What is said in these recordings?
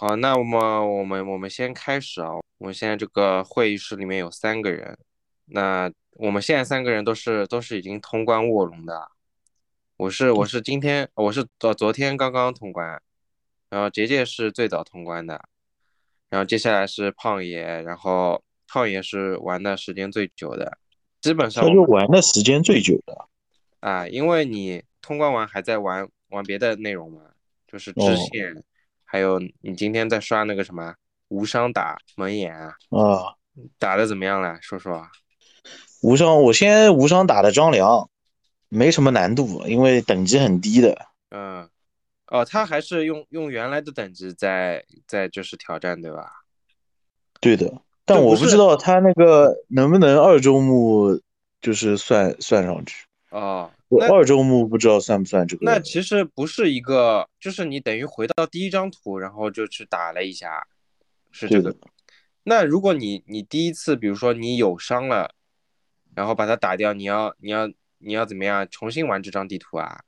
好，那我们我们我们先开始啊。我们现在这个会议室里面有三个人，那我们现在三个人都是都是已经通关卧龙的。我是我是今天我是昨昨天刚刚通关，然后杰杰是最早通关的，然后接下来是胖爷，然后胖爷是玩的时间最久的，基本上他就玩的时间最久的啊，因为你通关完还在玩玩别的内容嘛，就是支线。还有你今天在刷那个什么无伤打蒙眼啊？啊，打的怎么样了？说说。无伤，我先无伤打的张良，没什么难度，因为等级很低的。嗯，哦，他还是用用原来的等级在在就是挑战对吧？对的，但我不知道他那个能不能二周目就是算算上去。哦。我二周目不知道算不算这个？那其实不是一个，就是你等于回到第一张图，然后就去打了一下，是这个。那如果你你第一次，比如说你有伤了，然后把它打掉，你要你要你要怎么样重新玩这张地图啊？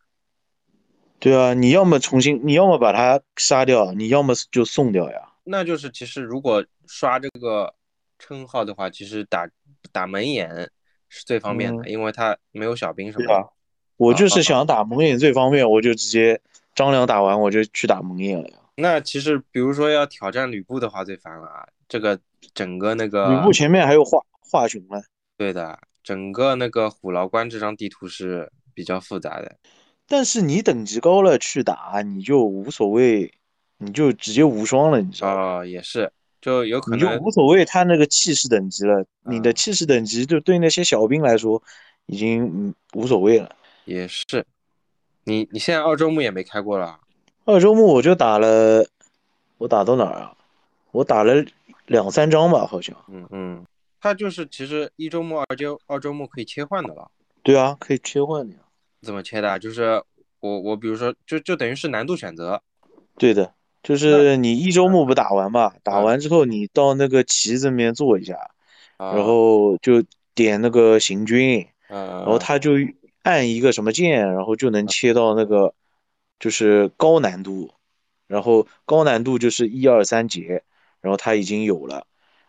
对啊，你要么重新，你要么把它杀掉，你要么就送掉呀。那就是其实如果刷这个称号的话，其实打打门眼是最方便的，因为它没有小兵什么的。我就是想打蒙眼最方便，我就直接张良打完我就去打蒙眼了呀。那其实比如说要挑战吕布的话最烦了啊，这个整个那个吕布前面还有华华雄呢。对的，整个那个虎牢关这张地图是比较复杂的。但是你等级高了去打你就无所谓，你就直接无双了，你知道吗？哦，也是，就有可能你就无所谓他那个气势等级了，你的气势等级就对那些小兵来说已经无所谓了。也是，你你现在二周目也没开过了。二周目我就打了，我打到哪儿啊？我打了两三张吧，好像。嗯嗯，它就是其实一周目、二周二周目可以切换的了。对啊，可以切换的呀。怎么切的？就是我我比如说，就就等于是难度选择。对的，就是你一周目不打完嘛，打完之后你到那个旗子面坐一下，然后就点那个行军，然后他就。按一个什么键，然后就能切到那个，就是高难度，然后高难度就是一二三节，然后它已经有了，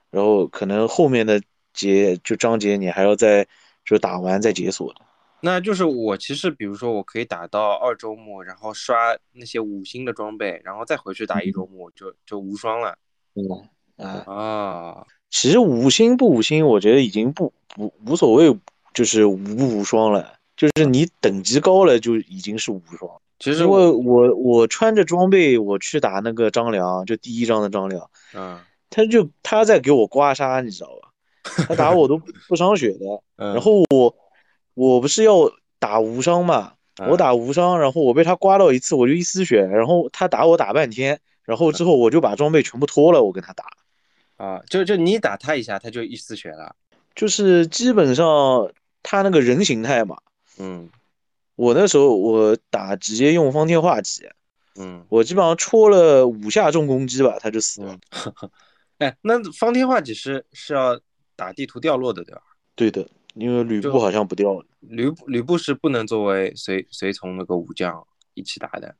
然后可能后面的节就章节你还要再就打完再解锁的。那就是我其实比如说我可以打到二周目，然后刷那些五星的装备，然后再回去打一周目就就无双了。嗯啊啊，其实五星不五星，我觉得已经不不无所谓，就是无不无双了。就是你等级高了就已经是无双。其实因为我我穿着装备我去打那个张良，就第一章的张良，嗯，他就他在给我刮痧，你知道吧？他打我都 不伤血的。然后我我不是要打无伤嘛？我打无伤，然后我被他刮到一次我就一丝血，然后他打我打半天，然后之后我就把装备全部脱了，我跟他打。啊，就就你打他一下，他就一丝血了。就是基本上他那个人形态嘛。嗯，我那时候我打直接用方天画戟，嗯，我基本上戳了五下重攻击吧，他就死了。哎，那方天画戟是是要打地图掉落的，对吧？对的，因为吕布好像不掉。吕布吕布是不能作为随随从那个武将一起打的。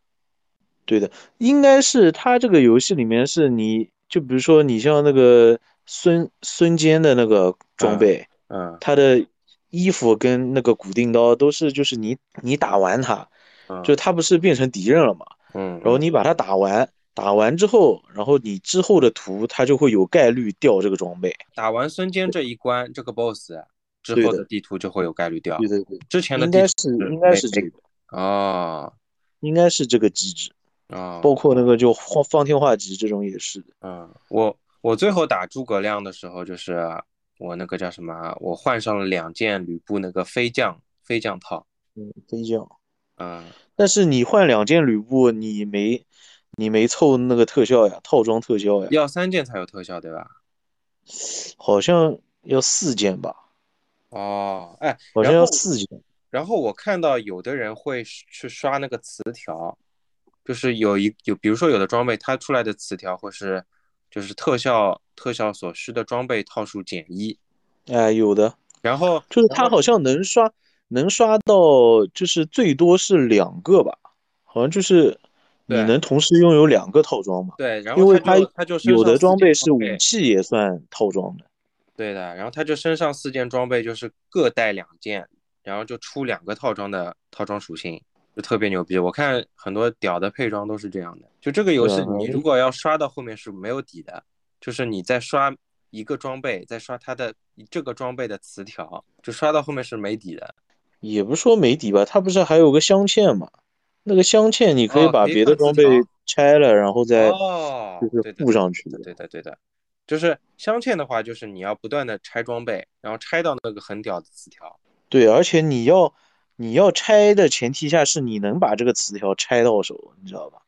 对的，应该是他这个游戏里面是你就比如说你像那个孙孙坚的那个装备，嗯，他的。衣服跟那个骨钉刀都是，就是你你打完他，就他不是变成敌人了嘛？嗯，然后你把他打完，打完之后，然后你之后的图它就会有概率掉这个装备。打完孙坚这一关，这个 boss 之后的地图就会有概率掉。对对对，之前的应该是应该是这个哦，应该是这个机制啊，包括那个就方方天画戟这种也是的。嗯，我我最后打诸葛亮的时候就是。我那个叫什么？我换上了两件吕布那个飞将飞将套，嗯，飞将，嗯，但是你换两件吕布，你没你没凑那个特效呀，套装特效呀，要三件才有特效，对吧？好像要四件吧？哦，哎，好像要四件。然后我看到有的人会去刷那个词条，就是有一有，比如说有的装备它出来的词条或是。就是特效特效所需的装备套数减一，哎，有的。然后就是他好像能刷，能刷到，就是最多是两个吧，好像就是你能同时拥有两个套装嘛？对，然后因为它它就有的装备是武器也算套装的。对的，然后他就身上四件装备就是各带两件，然后就出两个套装的套装属性，就特别牛逼。我看很多屌的配装都是这样的。就这个游戏，你如果要刷到后面是没有底的，就是你在刷一个装备，再刷它的这个装备的词条，就刷到后面是没底的。也不是说没底吧，它不是还有个镶嵌嘛？那个镶嵌你可以把别的装备拆了，然后再就是附上去的。对的，对的。就是镶嵌的话，就是你要不断的拆装备，然后拆到那个很屌的词条。对，而且你要你要拆的前提下是你能把这个词条拆到手，你知道吧？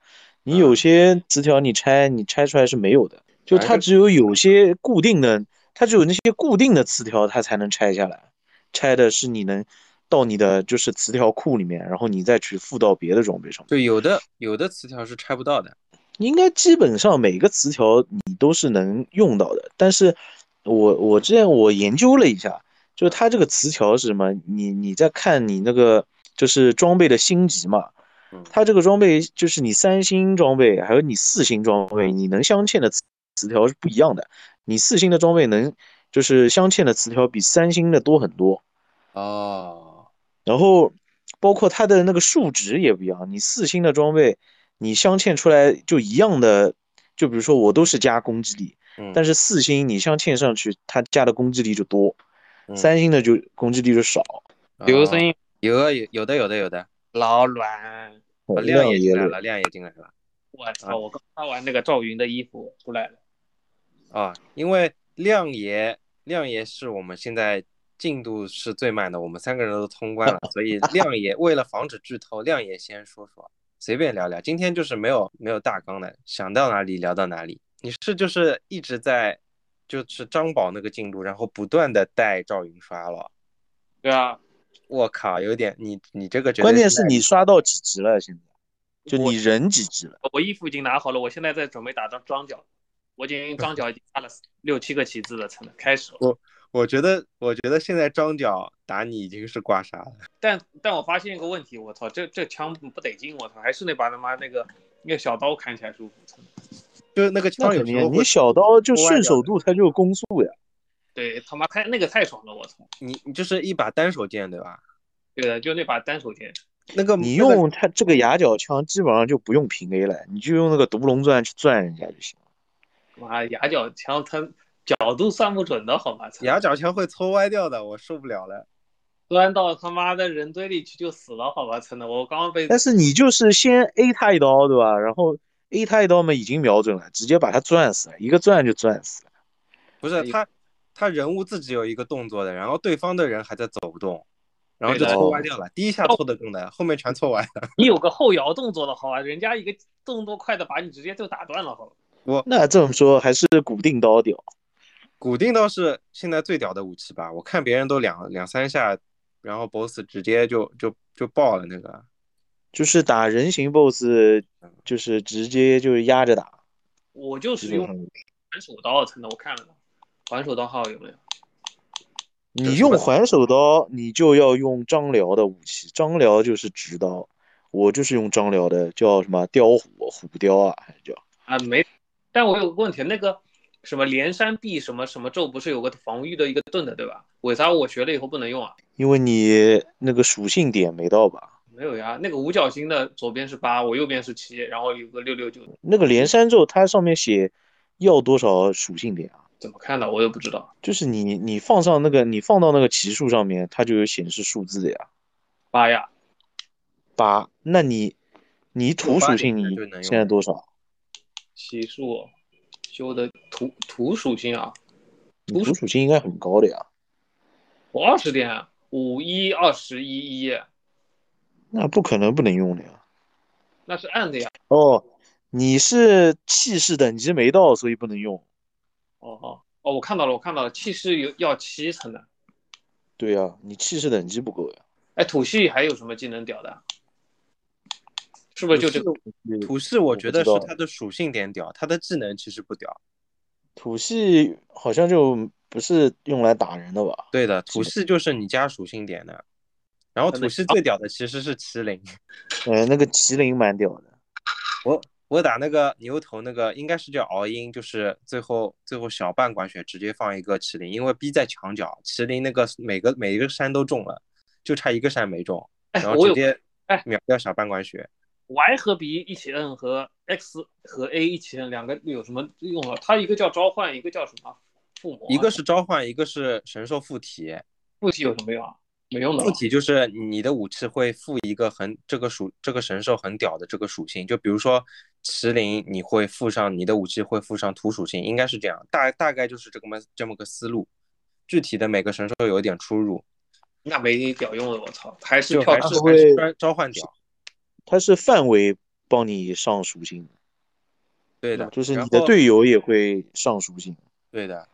你有些词条你拆你拆出来是没有的，就它只有有些固定的，它只有那些固定的词条它才能拆下来。拆的是你能到你的就是词条库里面，然后你再去附到别的装备上。就有的有的词条是拆不到的。应该基本上每个词条你都是能用到的，但是我我之前我研究了一下，就是它这个词条是什么？你你在看你那个就是装备的星级嘛，它这个装备就是你三星装备还有你四星装备，你能镶嵌的词词条是不一样的。你四星的装备能就是镶嵌的词条比三星的多很多哦，然后包括它的那个数值也不一样，你四星的装备。你镶嵌出来就一样的，就比如说我都是加攻击力，但是四星你镶嵌上去，它加的攻击力就多，三星的就攻击力就少。有声音，有啊，有有的有的有的。老卵，亮也进来了，亮也进来了。我操！我刚发完那个赵云的衣服出来了。啊，因为亮爷亮爷是我们现在进度是最慢的，我们三个人都通关了，所以 亮爷为了防止剧透，亮爷先说说。随便聊聊，今天就是没有没有大纲的，想到哪里聊到哪里。你是就是一直在就是张宝那个进度，然后不断的带赵云刷了。对啊，我靠，有点你你这个关键是你刷到几级了？现在就你人几级了？我衣服已经拿好了，我现在在准备打张张角，我已经张角已经发了六七个旗帜了，才能开始。我我觉得我觉得现在张角。打你已经是刮痧了，但但我发现一个问题，我操，这这枪不得劲，我操，还是那把他妈那个那个小刀砍起来舒服，就是那个枪有你你小刀就顺手度，它就攻速呀。对他妈太那个太爽了，我操！你你就是一把单手剑对吧？对的，就那把单手剑。那个你用它这个牙角枪，基本上就不用平 A 了，你就用那个独龙钻去钻人家就行了。妈，牙角枪它角度算不准的好吧？牙角枪会搓歪掉的，我受不了了。钻到他妈的人堆里去就死了，好吧，真的，我刚刚被。但是你就是先 A 他一刀，对吧？然后 A 他一刀嘛，已经瞄准了，直接把他转死了，一个转就转死了。不是他，他人物自己有一个动作的，然后对方的人还在走动，然后就搓歪掉了。第一下搓的更难，后面全搓歪了。你有个后摇动作的好吧，人家一个动作快的把你直接就打断了，好。我那这么说还是古定刀屌，古定刀是现在最屌的武器吧？我看别人都两两三下。然后 boss 直接就就就爆了，那个就是打人形 boss，就是直接就是压着打。我就是用还手刀，真的，我看了，还手刀号有没有？你用还手刀，你就要用张辽的武器，张辽就是直刀，我就是用张辽的，叫什么雕虎虎雕啊，还是叫啊？没，但我有个问题，那个。什么连山壁什么什么咒不是有个防御的一个盾的对吧？为啥我学了以后不能用啊？因为你那个属性点没到吧？没有呀，那个五角星的左边是八，我右边是七，然后有个六六九。那个连山咒它上面写要多少属性点啊？怎么看的？我也不知道。就是你你放上那个你放到那个奇数上面，它就有显示数字的呀。八呀，八。那你你土属性你现在多少？奇数。修的土土属性啊，土属性应该很高的呀。我二十点五一二十一一，那不可能不能用的呀。那是暗的呀。哦，你是气势等级没到，所以不能用。哦哦哦，我看到了，我看到了，气势有要七层的。对呀，你气势等级不够呀。哎，土系还有什么技能屌的？是不是就这个土系？我觉得是它的属性点屌，它的技能其实不屌。土系好像就不是用来打人的吧？对的，土系就是你加属性点的。然后土系最屌的其实是麒麟。哎，那个麒麟蛮屌的。我我打那个牛头那个应该是叫熬鹰，就是最后最后小半管血直接放一个麒麟，因为逼在墙角，麒麟那个每个每一个山都中了，就差一个山没中，然后直接哎秒掉小半管血。Y 和 B 一起摁和 X 和 A 一起摁，两个有什么用啊？它一个叫召唤，一个叫什么附魔？一个是召唤，一个是神兽附体。附体有什么用啊？没用的。附体就是你的武器会附一个很这个属这个神兽很屌的这个属性，就比如说麒麟，你会附上你的武器会附上土属性，应该是这样，大大概就是这么这么个思路。具体的每个神兽有一点出入。那没屌用的，我操，还是还是还是召唤屌。它是范围帮你上属性，对的，就是你的队友也会上属性，对的，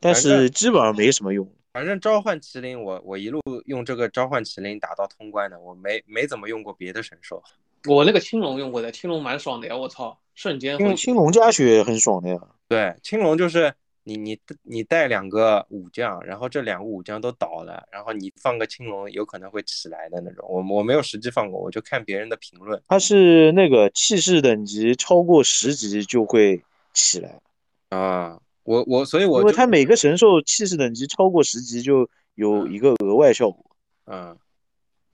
但是基本上没什么用。反正召唤麒麟，我我一路用这个召唤麒麟打到通关的，我没没怎么用过别的神兽。我那个青龙用过的，青龙蛮爽的呀，我操，瞬间。用青龙加血很爽的呀。对，青龙就是。你你你带两个武将，然后这两个武将都倒了，然后你放个青龙，有可能会起来的那种。我我没有实际放过，我就看别人的评论。它是那个气势等级超过十级就会起来啊。我我所以，我因为它每个神兽气势等级超过十级就有一个额外效果。嗯，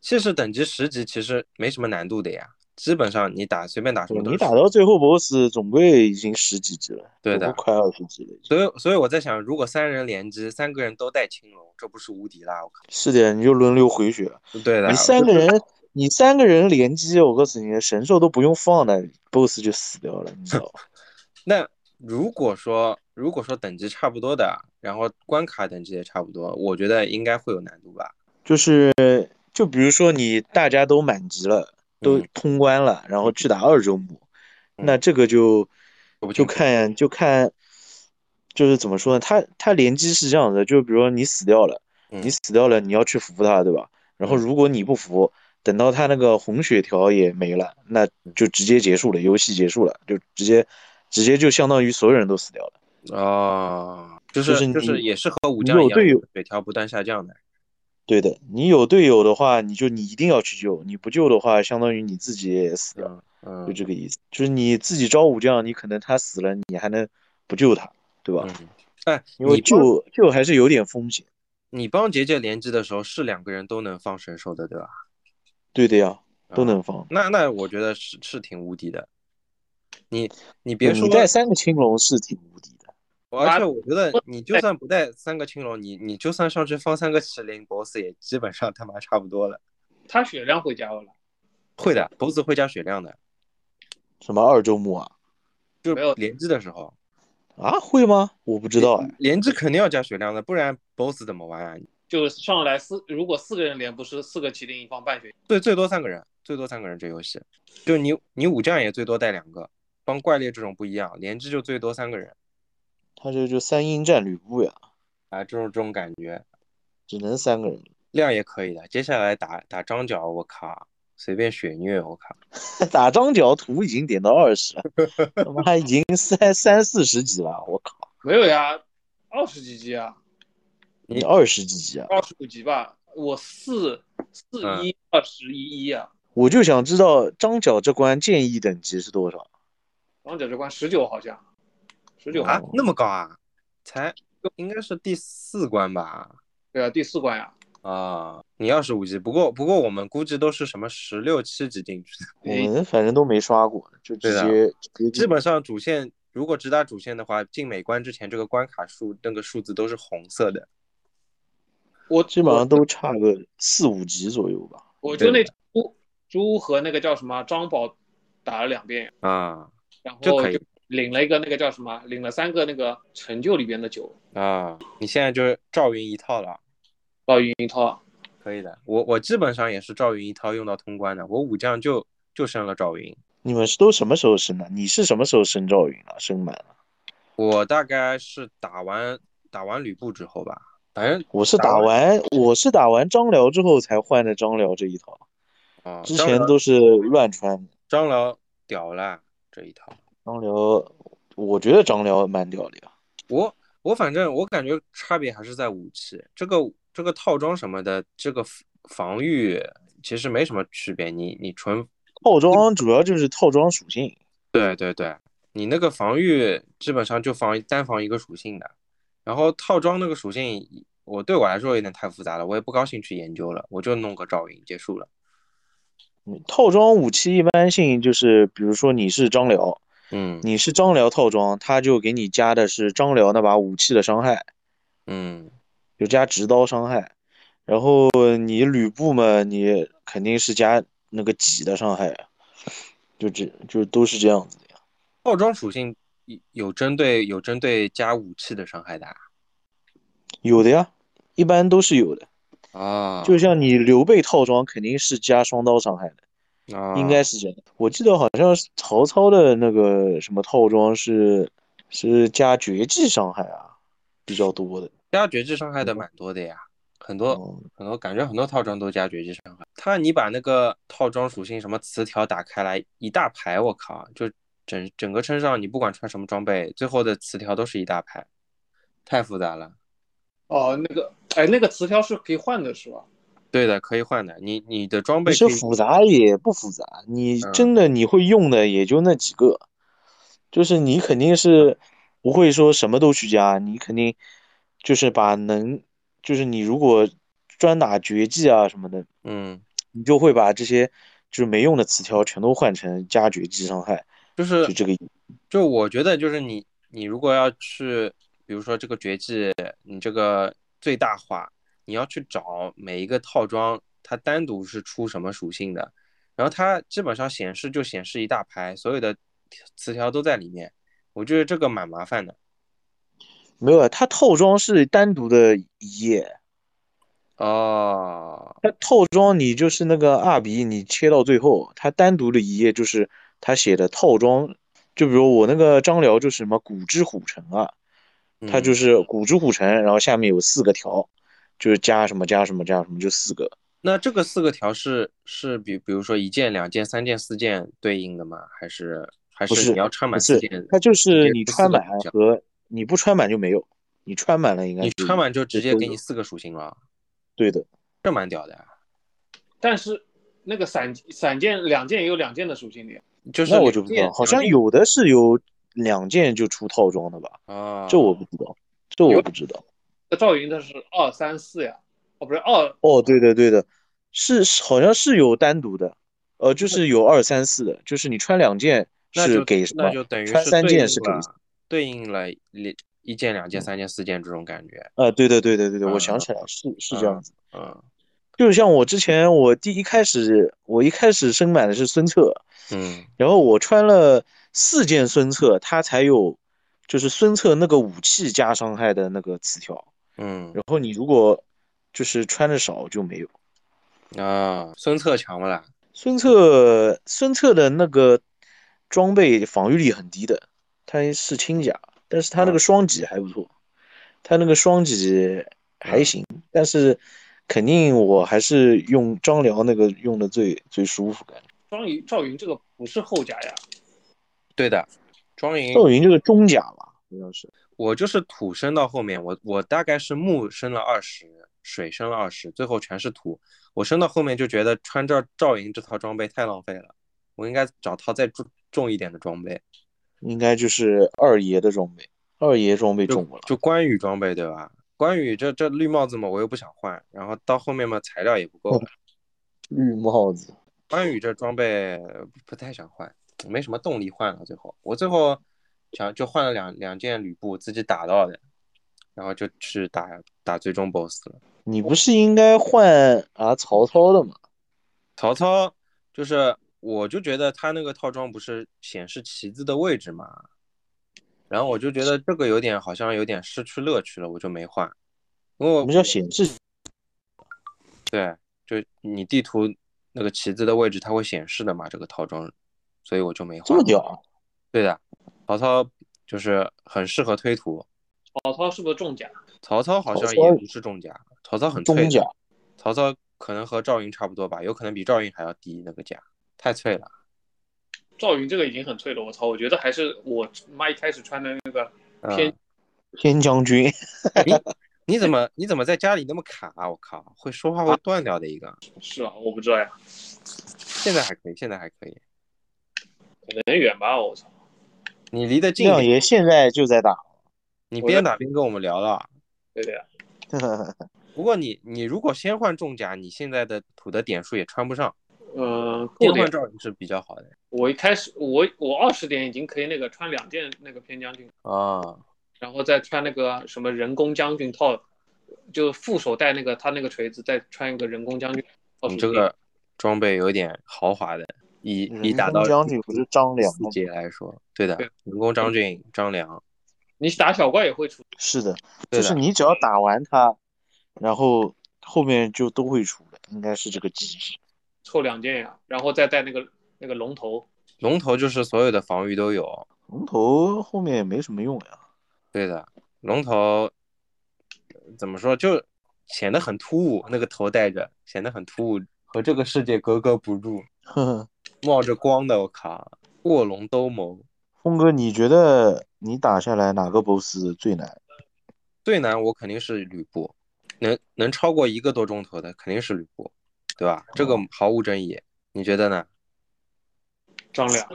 气势等级十级其实没什么难度的呀。基本上你打随便打什么，你打到最后 BOSS 总归已经十几级了，对的，快二十级了。所以所以我在想，如果三人联机，三个人都带青龙，这不是无敌啦？我靠！是的，你就轮流回血。对的，你三个人，你三个人联机，我告诉你，神兽都不用放的，BOSS 就死掉了，你知道 那如果说如果说等级差不多的，然后关卡等级也差不多，我觉得应该会有难度吧？就是就比如说你大家都满级了。都通关了，然后去打二周目，那这个就就看就看，就是怎么说呢？他他联机是这样的，就比如说你死掉了，你死掉了，你要去扶他，对吧？然后如果你不扶，等到他那个红血条也没了，那就直接结束了，游戏结束了，就直接直接就相当于所有人都死掉了。啊，就是就是也是和武将一样，血条不断下降的。对的，你有队友的话，你就你一定要去救，你不救的话，相当于你自己也死掉，嗯，就这个意思。就是你自己招武将，你可能他死了，你还能不救他，对吧？哎，因为救救还是有点风险。你帮杰杰连击的时候，是两个人都能放神兽的，对吧？对的呀，都能放。那那我觉得是是挺无敌的。你你别说，你带三个青龙是挺无敌。而且我觉得，你就算不带三个青龙，你你就算上去放三个麒麟，BOSS 也基本上他妈差不多了。他血量会加了？会的，BOSS 会加血量的。什么二周目啊？就是连击的时候啊？会吗？我不知道哎。连击肯定要加血量的，不然 BOSS 怎么玩啊？就上来四，如果四个人连，不是四个麒麟一方半血？对，最多三个人，最多三个人这游戏。就你你武将也最多带两个，帮怪猎这种不一样，连击就最多三个人。他这就三英战吕布呀，啊，这种这种感觉，只能三个人，量也可以的。接下来打打张角，我靠，随便血虐，我靠，打张角图已经点到二十了，他妈已经三 三四十级了，我靠，没有呀，二十几级啊，你二十几级啊？二十五级吧，我四四一二十一一啊，我就想知道张角这关建议等级是多少？张角这关十九好像。十九啊，那么高啊？才应该是第四关吧？对啊，第四关呀。啊，你要是五级，不过不过我们估计都是什么十六七级进去的。我们反正都没刷过，就直接基本上主线如果直打主线的话，进每关之前这个关卡数那个数字都是红色的。我基本上都差个四五级左右吧。我就那猪猪和那个叫什么张宝打了两遍啊，然后就可以。领了一个那个叫什么？领了三个那个成就里边的酒啊！你现在就是赵云一套了，赵云一套可以的。我我基本上也是赵云一套用到通关的。我武将就就升了赵云。你们是都什么时候升的？你是什么时候升赵云了？升满了？我大概是打完打完吕布之后吧。反正我是打完我是打完张辽之后才换的张辽这一套啊，之前都是乱穿。张辽屌了这一套。张辽，我觉得张辽蛮屌的呀。我我反正我感觉差别还是在武器，这个这个套装什么的，这个防御其实没什么区别。你你纯套装主要就是套装属性。对对对，你那个防御基本上就防单防一个属性的，然后套装那个属性，我对我来说有点太复杂了，我也不高兴去研究了，我就弄个赵云结束了。套装武器一般性就是，比如说你是张辽，嗯，你是张辽套装，他就给你加的是张辽那把武器的伤害，嗯，就加直刀伤害。然后你吕布嘛，你肯定是加那个戟的伤害，就这就都是这样子的呀。套装属性有针对有针对加武器的伤害的，有的呀，一般都是有的。啊，就像你刘备套装肯定是加双刀伤害的，啊，应该是这样。我记得好像是曹操的那个什么套装是是加绝技伤害啊，比较多的。加绝技伤害的蛮多的呀，很多很多，感觉很多套装都加绝技伤害。他你把那个套装属性什么词条打开来一大排，我靠，就整整个身上你不管穿什么装备，最后的词条都是一大排，太复杂了。哦，那个，哎，那个词条是可以换的，是吧？对的，可以换的。你你的装备其实复杂也不复杂，你真的你会用的也就那几个，就是你肯定是不会说什么都去加，你肯定就是把能，就是你如果专打绝技啊什么的，嗯，你就会把这些就是没用的词条全都换成加绝技伤害，就是就这个，就我觉得就是你你如果要去。比如说这个绝技，你这个最大化，你要去找每一个套装，它单独是出什么属性的，然后它基本上显示就显示一大排，所有的词条都在里面，我觉得这个蛮麻烦的。没有啊，它套装是单独的一页。哦。它套装你就是那个二比一，你切到最后，它单独的一页就是它写的套装，就比如我那个张辽就是什么古之虎城啊。它就是古之虎城，然后下面有四个条，就是加什么加什么加什么，就四个。那这个四个条是是比比如说一件、两件、三件、四件对应的吗？还是还是你要穿满四件？它就是你穿满和你不穿满就没有，你穿满了应该你穿满就直接给你四个属性了。对的，这蛮屌的。但是那个散散件两件也有两件的属性的，就是那我就不知道，好像有的是有。两件就出套装的吧？啊，这我不知道，这我不知道。那赵云的是二三四呀？哦，不是二哦，对的对的，是好像是有单独的，呃，就是有二三四的，就是你穿两件是给什么？那就等于穿三件是给对应了一一件、两件、三件、四件这种感觉。呃，对的对的对的，我想起来是是这样子。嗯，就是像我之前我第一开始我一开始升满的是孙策，嗯，然后我穿了。四件孙策，他才有，就是孙策那个武器加伤害的那个词条，嗯，然后你如果就是穿的少就没有，啊，孙策强不啦？孙策，孙策的那个装备防御力很低的，他是轻甲，但是他那个双戟还不错，他那个双戟还行，但是肯定我还是用张辽那个用的最最舒服，感觉。张云赵云这个不是后甲呀。对的，庄云赵云这个中甲吧，好像是我就是土升到后面，我我大概是木升了二十，水升了二十，最后全是土。我升到后面就觉得穿这赵云这套装备太浪费了，我应该找套再重重一点的装备，应该就是二爷的装备，二爷装备重了，就关羽装备对吧？关羽这这绿帽子嘛，我又不想换，然后到后面嘛材料也不够了，绿帽子，关羽这装备不太想换。没什么动力换了，最后我最后想就换了两两件吕布自己打到的，然后就去打打最终 BOSS 了。你不是应该换啊曹操的吗？曹操就是，我就觉得他那个套装不是显示旗子的位置嘛，然后我就觉得这个有点好像有点失去乐趣了，我就没换。因为我们叫显示？对，就你地图那个旗子的位置它会显示的嘛，这个套装。所以我就没换。这么屌？对的，曹操就是很适合推图。曹操是不是重甲？曹操好像也不是重甲，曹操很脆。曹操可能和赵云差不多吧，有可能比赵云还要低那个甲，太脆了。赵云这个已经很脆了，我操！我觉得还是我妈一开始穿的那个偏偏将军。你你怎么你怎么在家里那么卡？啊我靠，会说话会断掉的一个。是啊，我不知道呀。现在还可以，现在还可以。可能远吧，我操！你离得近。亮爷现在就在打。你边打边跟我们聊了。对的呀。不过你你如果先换重甲，你现在的土的点数也穿不上。呃，先换赵云是比较好的。我一开始我我二十点已经可以那个穿两件那个偏将军啊，然后再穿那个什么人工将军套，就副手带那个他那个锤子，再穿一个人工将军。你这个装备有点豪华的，以以打到将军不是张良四阶来说，对的，人工将军张良。你打小怪也会出，是的，就是你只要打完他，然后后面就都会出的，应该是这个机制。凑两件呀，然后再带那个那个龙头，龙头就是所有的防御都有，龙头后面也没什么用呀。对的，龙头怎么说就显得很突兀，那个头戴着显得很突兀，和这个世界格格不入。冒着光的，我靠，卧龙斗谋。峰哥，你觉得你打下来哪个 BOSS 最难？最难我肯定是吕布，能能超过一个多钟头的肯定是吕布，对吧？这个毫无争议。你觉得呢？张良。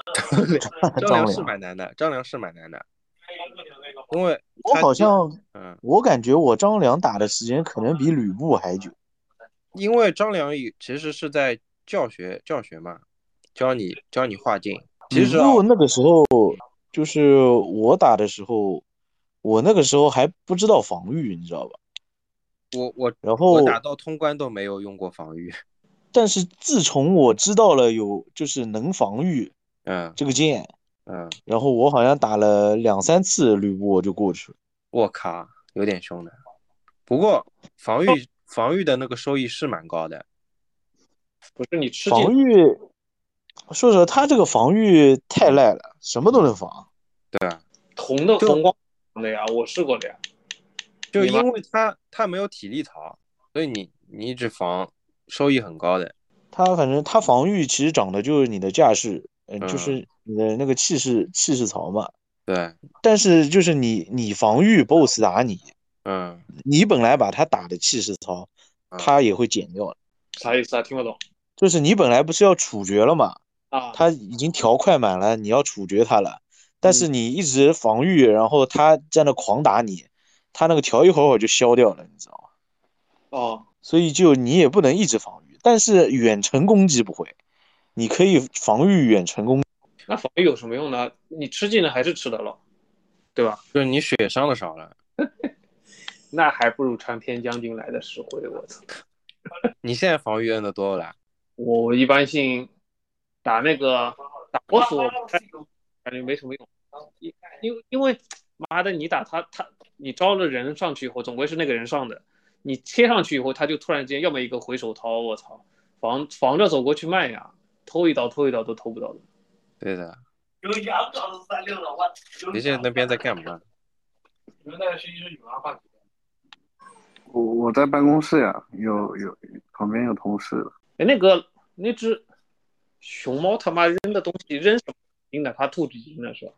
张良是蛮难的，张良是蛮难的。因为我好像，嗯，我感觉我张良打的时间可能比吕布还久。因为张良其实是在教学教学嘛，教你教你画境。其实那个时候就是我打的时候，我那个时候还不知道防御，你知道吧？我我然后我打到通关都没有用过防御，但是自从我知道了有就是能防御，嗯，这个剑，嗯，然后我好像打了两三次吕布我就过去了。我靠，有点凶的。不过防御防御的那个收益是蛮高的，不是你吃防御。说实话，他这个防御太赖了，什么都能防。对啊，铜的红光的呀，我试过的呀。就因为他他没有体力槽，所以你你一直防，收益很高的。他反正他防御其实长的就是你的架势，嗯，就是你的那个气势气势槽嘛。对。但是就是你你防御 BOSS 打你，嗯，你本来把他打的气势槽，他也会减掉。啥意思啊？听不懂。就是你本来不是要处决了嘛？啊，他已经条快满了，你要处决他了，但是你一直防御，然后他在那狂打你，他那个条一会儿会儿就消掉了，你知道吗？哦，所以就你也不能一直防御，但是远程攻击不会，你可以防御远程攻。那防御有什么用呢？你吃技能还是吃的了，对吧？就是你血伤的少了，那还不如穿偏将军来的实惠，我操！你现在防御摁的多了？我一般性。打那个打 boss，感觉没什么用，因因为因为妈的，你打他他你招了人上去以后，总归是那个人上的，你贴上去以后，他就突然间要么一个回手掏，我操，防防着走过去慢呀，偷一刀偷一刀都偷不到的。对的。你现在那边在干嘛？我我在办公室呀，有有旁边有同事。哎，那个那只。熊猫他妈扔的东西扔什么金的？它吐纸巾了是吧？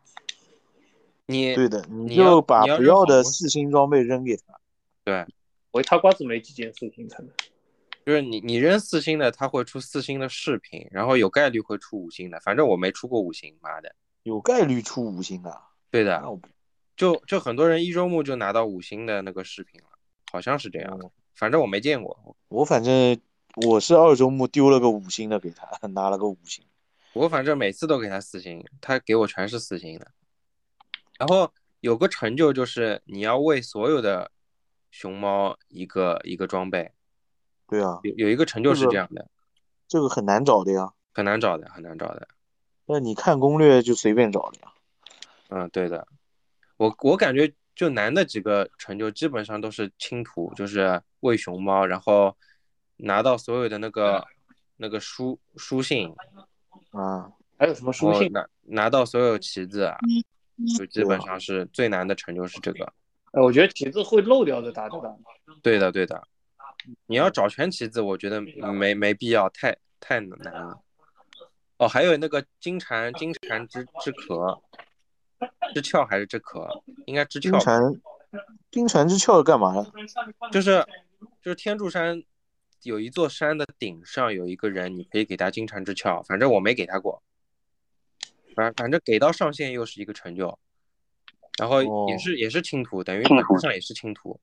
你对的，你就把不要的四星装备扔给他。对，我他瓜子没几件四星才能。就是你你扔四星的，他会出四星的饰品，然后有概率会出五星的。反正我没出过五星，妈的。有概率出五星的？对的，就就很多人一周目就拿到五星的那个饰品了，好像是这样的。反正我没见过，我反正。我是二周目丢了个五星的给他，拿了个五星。我反正每次都给他四星，他给我全是四星的。然后有个成就就是你要为所有的熊猫一个一个装备。对啊，有有一个成就是这样的。这个很难找的呀。很难找的，很难找的。那你看攻略就随便找的呀。嗯，对的。我我感觉就难的几个成就基本上都是清图，就是喂熊猫，然后。拿到所有的那个那个书书信啊，还有什么书信？拿拿到所有旗子，就基本上是最难的成就是这个。哎，我觉得旗子会漏掉的，大对吧？对的，对的。你要找全旗子，我觉得没没必要，太太难了。哦，还有那个金蝉金蝉之之壳，之壳还是之壳？应该之壳。金蝉金蝉之壳干嘛呀？就是就是天柱山。有一座山的顶上有一个人，你可以给他金蝉之壳，反正我没给他过。反反正给到上限又是一个成就，然后也是也是清图，等于本质上也是清图。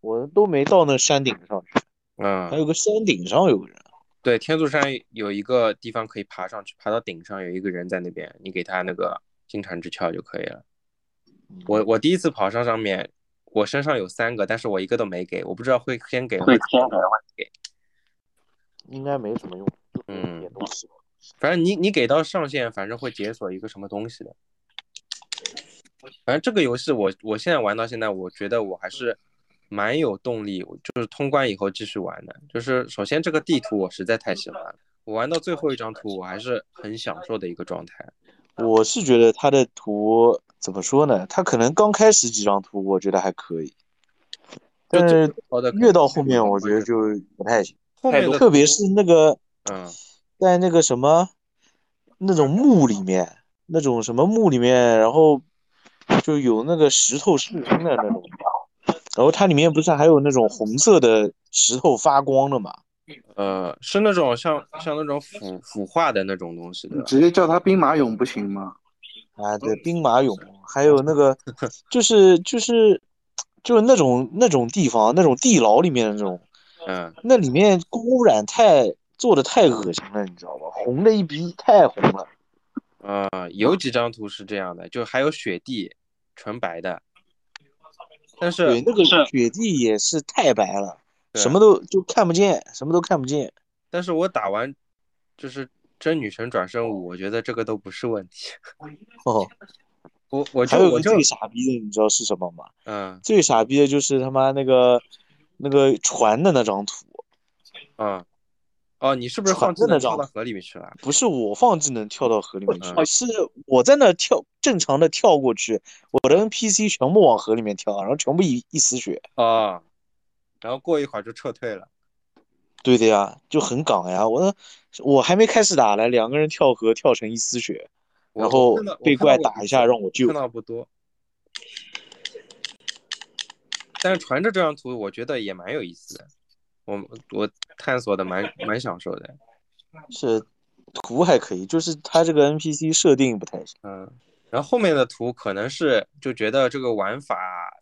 我都没到那山顶上去，嗯，还有个山顶上有个人。对，天柱山有一个地方可以爬上去，爬到顶上有一个人在那边，你给他那个金蝉之壳就可以了。我我第一次跑上上面，我身上有三个，但是我一个都没给，我不知道会先给会先给会给，应该没什么用，嗯，反正你你给到上限，反正会解锁一个什么东西的。反正这个游戏我我现在玩到现在，我觉得我还是蛮有动力，就是通关以后继续玩的。就是首先这个地图我实在太喜欢了，我玩到最后一张图我还是很享受的一个状态。我是觉得他的图怎么说呢？他可能刚开始几张图我觉得还可以，但是越到后面我觉得就不太行。后面特别是那个嗯。在那个什么那种墓里面，那种什么墓里面，然后就有那个石头是金的那种，然后它里面不是还有那种红色的石头发光的嘛？呃，是那种像像那种腐腐化的那种东西的。直接叫它兵马俑不行吗？啊，对，兵马俑，还有那个 就是就是就是那种那种地方，那种地牢里面的那种，嗯，那里面污染太。做的太恶心了，你知道吧？红的一逼，太红了。啊，有几张图是这样的，就还有雪地，纯白的。但是对那个雪地也是太白了，什么都就看不见，什么都看不见。但是我打完就是真女神转身舞，我觉得这个都不是问题。哦，我我还有个最傻逼的，你知道是什么吗？嗯，最傻逼的就是他妈那个那个船的那张图。嗯。哦，你是不是放技能跳到河里面去了？不是我放技能跳到河里面去，是我在那跳，正常的跳过去，我的 NPC 全部往河里面跳，然后全部一一丝血啊，然后过一会儿就撤退了。对的呀，就很港呀，我我还没开始打呢，两个人跳河跳成一丝血，然后被怪打一下让我救。看到不多，但是传着这张图，我觉得也蛮有意思的。我我探索的蛮蛮享受的，是图还可以，就是它这个 NPC 设定不太行。嗯，然后后面的图可能是就觉得这个玩法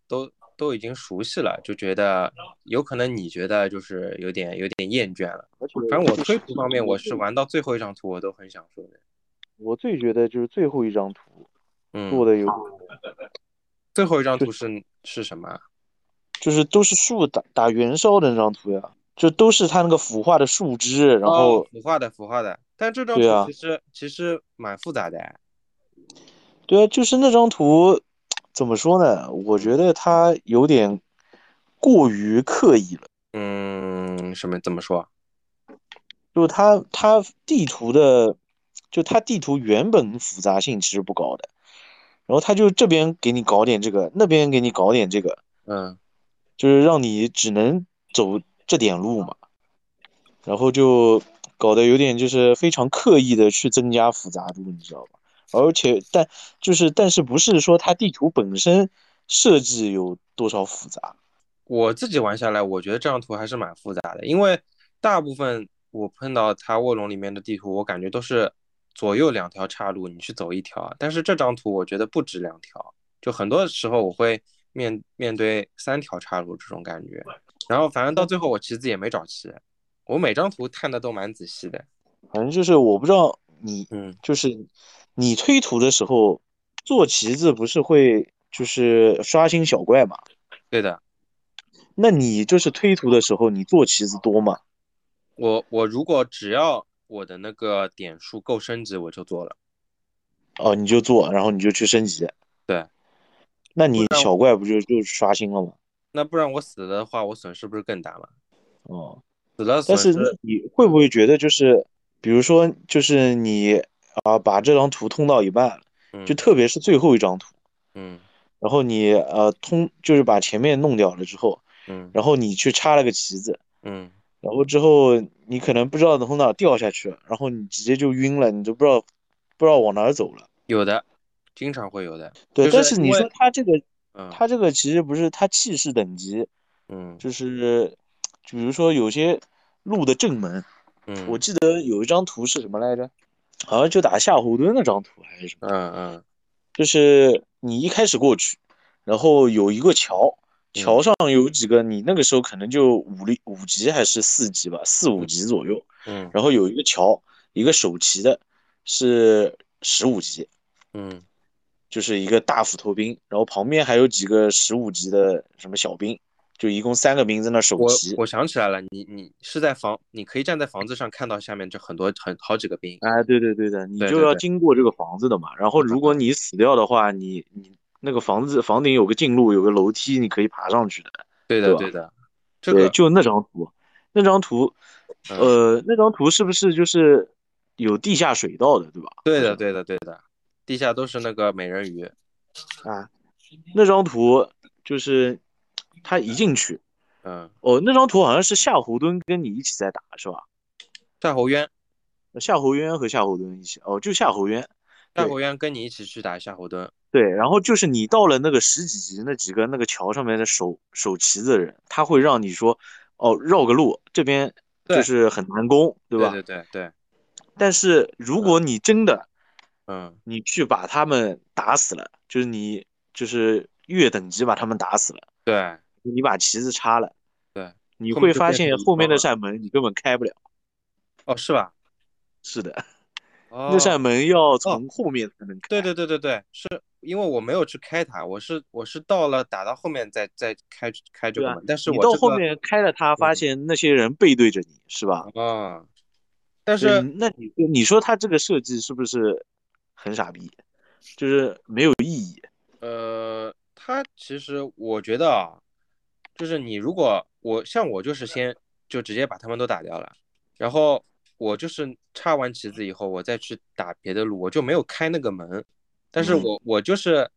都都已经熟悉了，就觉得有可能你觉得就是有点有点厌倦了。反正我推图方面，我是玩到最后一张图我都很享受的。我最觉得就是最后一张图做的有，最后一张图是是什么？就是都是树打打元烧的那张图呀。就都是他那个腐化的树枝，然后腐化的腐化的，但这张图其实其实蛮复杂的。对啊，就是那张图怎么说呢？我觉得他有点过于刻意了。嗯，什么怎么说？就他，他地图的，就他地图原本复杂性其实不高的，然后他就这边给你搞点这个，那边给你搞点这个，嗯，就是让你只能走。这点路嘛，然后就搞得有点就是非常刻意的去增加复杂度，你知道吧？而且但就是但是不是说它地图本身设计有多少复杂？我自己玩下来，我觉得这张图还是蛮复杂的，因为大部分我碰到它卧龙里面的地图，我感觉都是左右两条岔路，你去走一条。但是这张图我觉得不止两条，就很多时候我会面面对三条岔路这种感觉。然后反正到最后我旗子也没找齐，我每张图看的都蛮仔细的。反正就是我不知道你，嗯，就是你推图的时候做旗子不是会就是刷新小怪吗？对的。那你就是推图的时候你做旗子多吗？我我如果只要我的那个点数够升级我就做了。哦，你就做，然后你就去升级。对。那你小怪不就就刷新了吗？那不然我死了的话，我损失不是更大吗？哦，死了，但是你会不会觉得就是，比如说，就是你啊，把这张图通到一半，就特别是最后一张图，嗯，然后你呃通就是把前面弄掉了之后，嗯，然后你去插了个旗子，嗯，然后之后你可能不知道从哪掉下去，然后你直接就晕了，你都不知道不知道往哪儿走了。有的，经常会有的。对，但是你说他这个。嗯，它这个其实不是他气势等级，嗯，就是 比如说有些路的正门，嗯，我记得有一张图是什么来着？好像就打夏侯惇那张图还是什么？嗯嗯，就是你一开始过去，然后有一个桥，桥上有几个，你那个时候可能就五六五级还是四级吧，四五级左右。嗯，然后有一个桥，一个手骑的，是十五级。嗯，就是一个大斧头兵，然后旁边还有几个十五级的什么小兵。就一共三个兵在那守旗。我我想起来了，你你是在房，你可以站在房子上看到下面这很多很好几个兵。哎，对对对的，你就要经过这个房子的嘛。然后如果你死掉的话，你你那个房子房顶有个进路，有个楼梯，你可以爬上去的。对的对的，这个就那张图，那张图，呃，那张图是不是就是有地下水道的，对吧？对的对的对的，地下都是那个美人鱼。啊，那张图就是。他一进去，嗯，哦，那张图好像是夏侯惇跟你一起在打，是吧？夏侯渊，夏侯渊和夏侯惇一起，哦，就夏侯渊，夏侯渊跟你一起去打夏侯惇。对，然后就是你到了那个十几级那几个那个桥上面的守守旗子的人，他会让你说，哦，绕个路，这边就是很难攻，对吧？对对对。但是如果你真的，嗯，你去把他们打死了，就是你就是越等级把他们打死了，对。你把旗子插了，对，你会发现后面那扇门你根本开不了。哦，是吧？是的，那扇门要从后面才能开。对对对对对，是因为我没有去开它，我是我是到了打到后面再再开开这个门。但是我到后面开了它，发现那些人背对着你，是吧？啊，但是那你你说他这个设计是不是很傻逼？就是没有意义。呃，他其实我觉得啊。就是你如果我像我就是先就直接把他们都打掉了，然后我就是插完旗子以后，我再去打别的路，我就没有开那个门，但是我我就是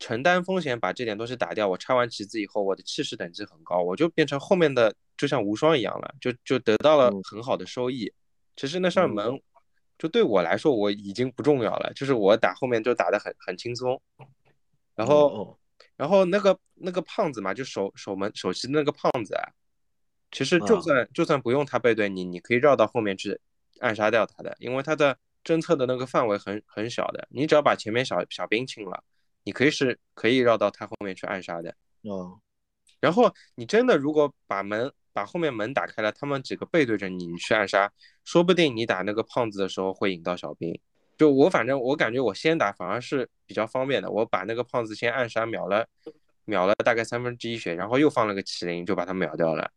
承担风险把这点东西打掉。我插完旗子以后，我的气势等级很高，我就变成后面的就像无双一样了，就就得到了很好的收益。其实那扇门就对我来说我已经不重要了，就是我打后面就打得很很轻松，然后。然后那个那个胖子嘛，就守守门守旗的那个胖子啊，其实就算就算不用他背对你，你可以绕到后面去暗杀掉他的，因为他的侦测的那个范围很很小的，你只要把前面小小兵清了，你可以是可以绕到他后面去暗杀的。哦，然后你真的如果把门把后面门打开了，他们几个背对着你，你去暗杀，说不定你打那个胖子的时候会引到小兵。就我反正我感觉我先打反而是比较方便的，我把那个胖子先暗杀秒了，秒了大概三分之一血，然后又放了个麒麟就把他秒掉了。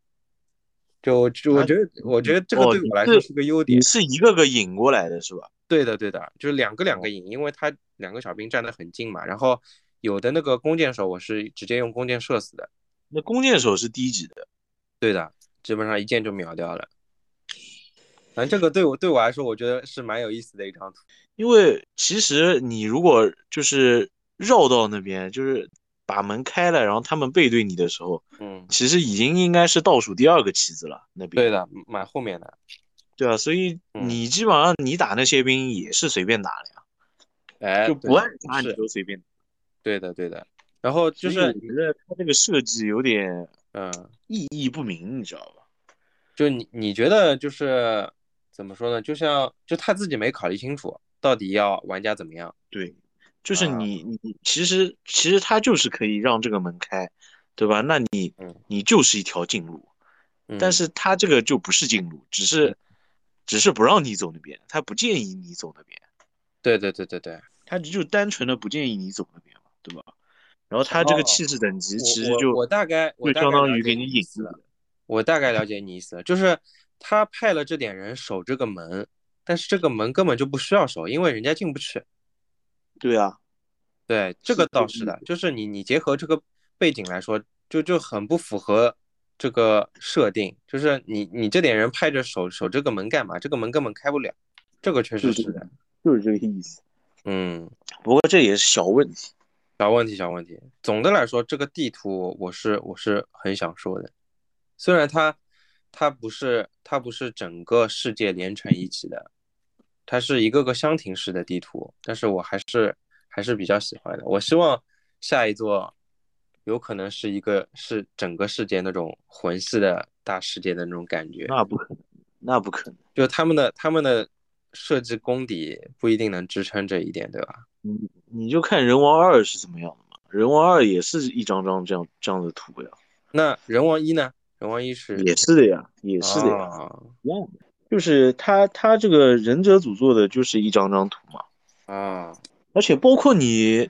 就就我觉得我觉得这个对我来说是个优点。你是一个个引过来的是吧？对的对的，就是两个两个引，因为他两个小兵站得很近嘛。然后有的那个弓箭手我是直接用弓箭射死的。那弓箭手是低级的。对的，基本上一箭就秒掉了。反正这个对我对我来说，我觉得是蛮有意思的一张图。因为其实你如果就是绕到那边，就是把门开了，然后他们背对你的时候，嗯，其实已经应该是倒数第二个棋子了。那边对的，蛮后面的，对啊，所以你基本上你打那些兵也是随便打的呀，哎，就不按打你都随便。对的，对的。然后就是我觉得他这个设计有点嗯意义不明，你知道吧？就你你觉得就是怎么说呢？就像就他自己没考虑清楚。到底要玩家怎么样？对，就是你你其实其实他就是可以让这个门开，对吧？那你你就是一条近路，但是他这个就不是近路，只是只是不让你走那边，他不建议你走那边。对对对对对，他就单纯的不建议你走那边嘛，对吧？然后他这个气势等级其实就我大概就相当于给你引了。我大概了解你意思了，就是他派了这点人守这个门。但是这个门根本就不需要守，因为人家进不去。对啊，对，这个倒是的，就是你你结合这个背景来说，就就很不符合这个设定。就是你你这点人派着守守这个门干嘛？这个门根本开不了。这个确实是的，就是这个意思。嗯，不过这也是小问题，小问题，小问题。总的来说，这个地图我是我是很想说的，虽然它。它不是，它不是整个世界连成一起的，它是一个个箱庭式的地图，但是我还是还是比较喜欢的。我希望下一座有可能是一个是整个世界那种魂系的大世界的那种感觉。那不可能，那不可能。就他们的他们的设计功底不一定能支撑这一点，对吧？你你就看人王二是怎么样的嘛？人王二也是一张张这样这样的图呀。那人王一呢？人王一是也是的呀，也是的呀，一样的。就是他他这个忍者组做的就是一张张图嘛。啊，而且包括你，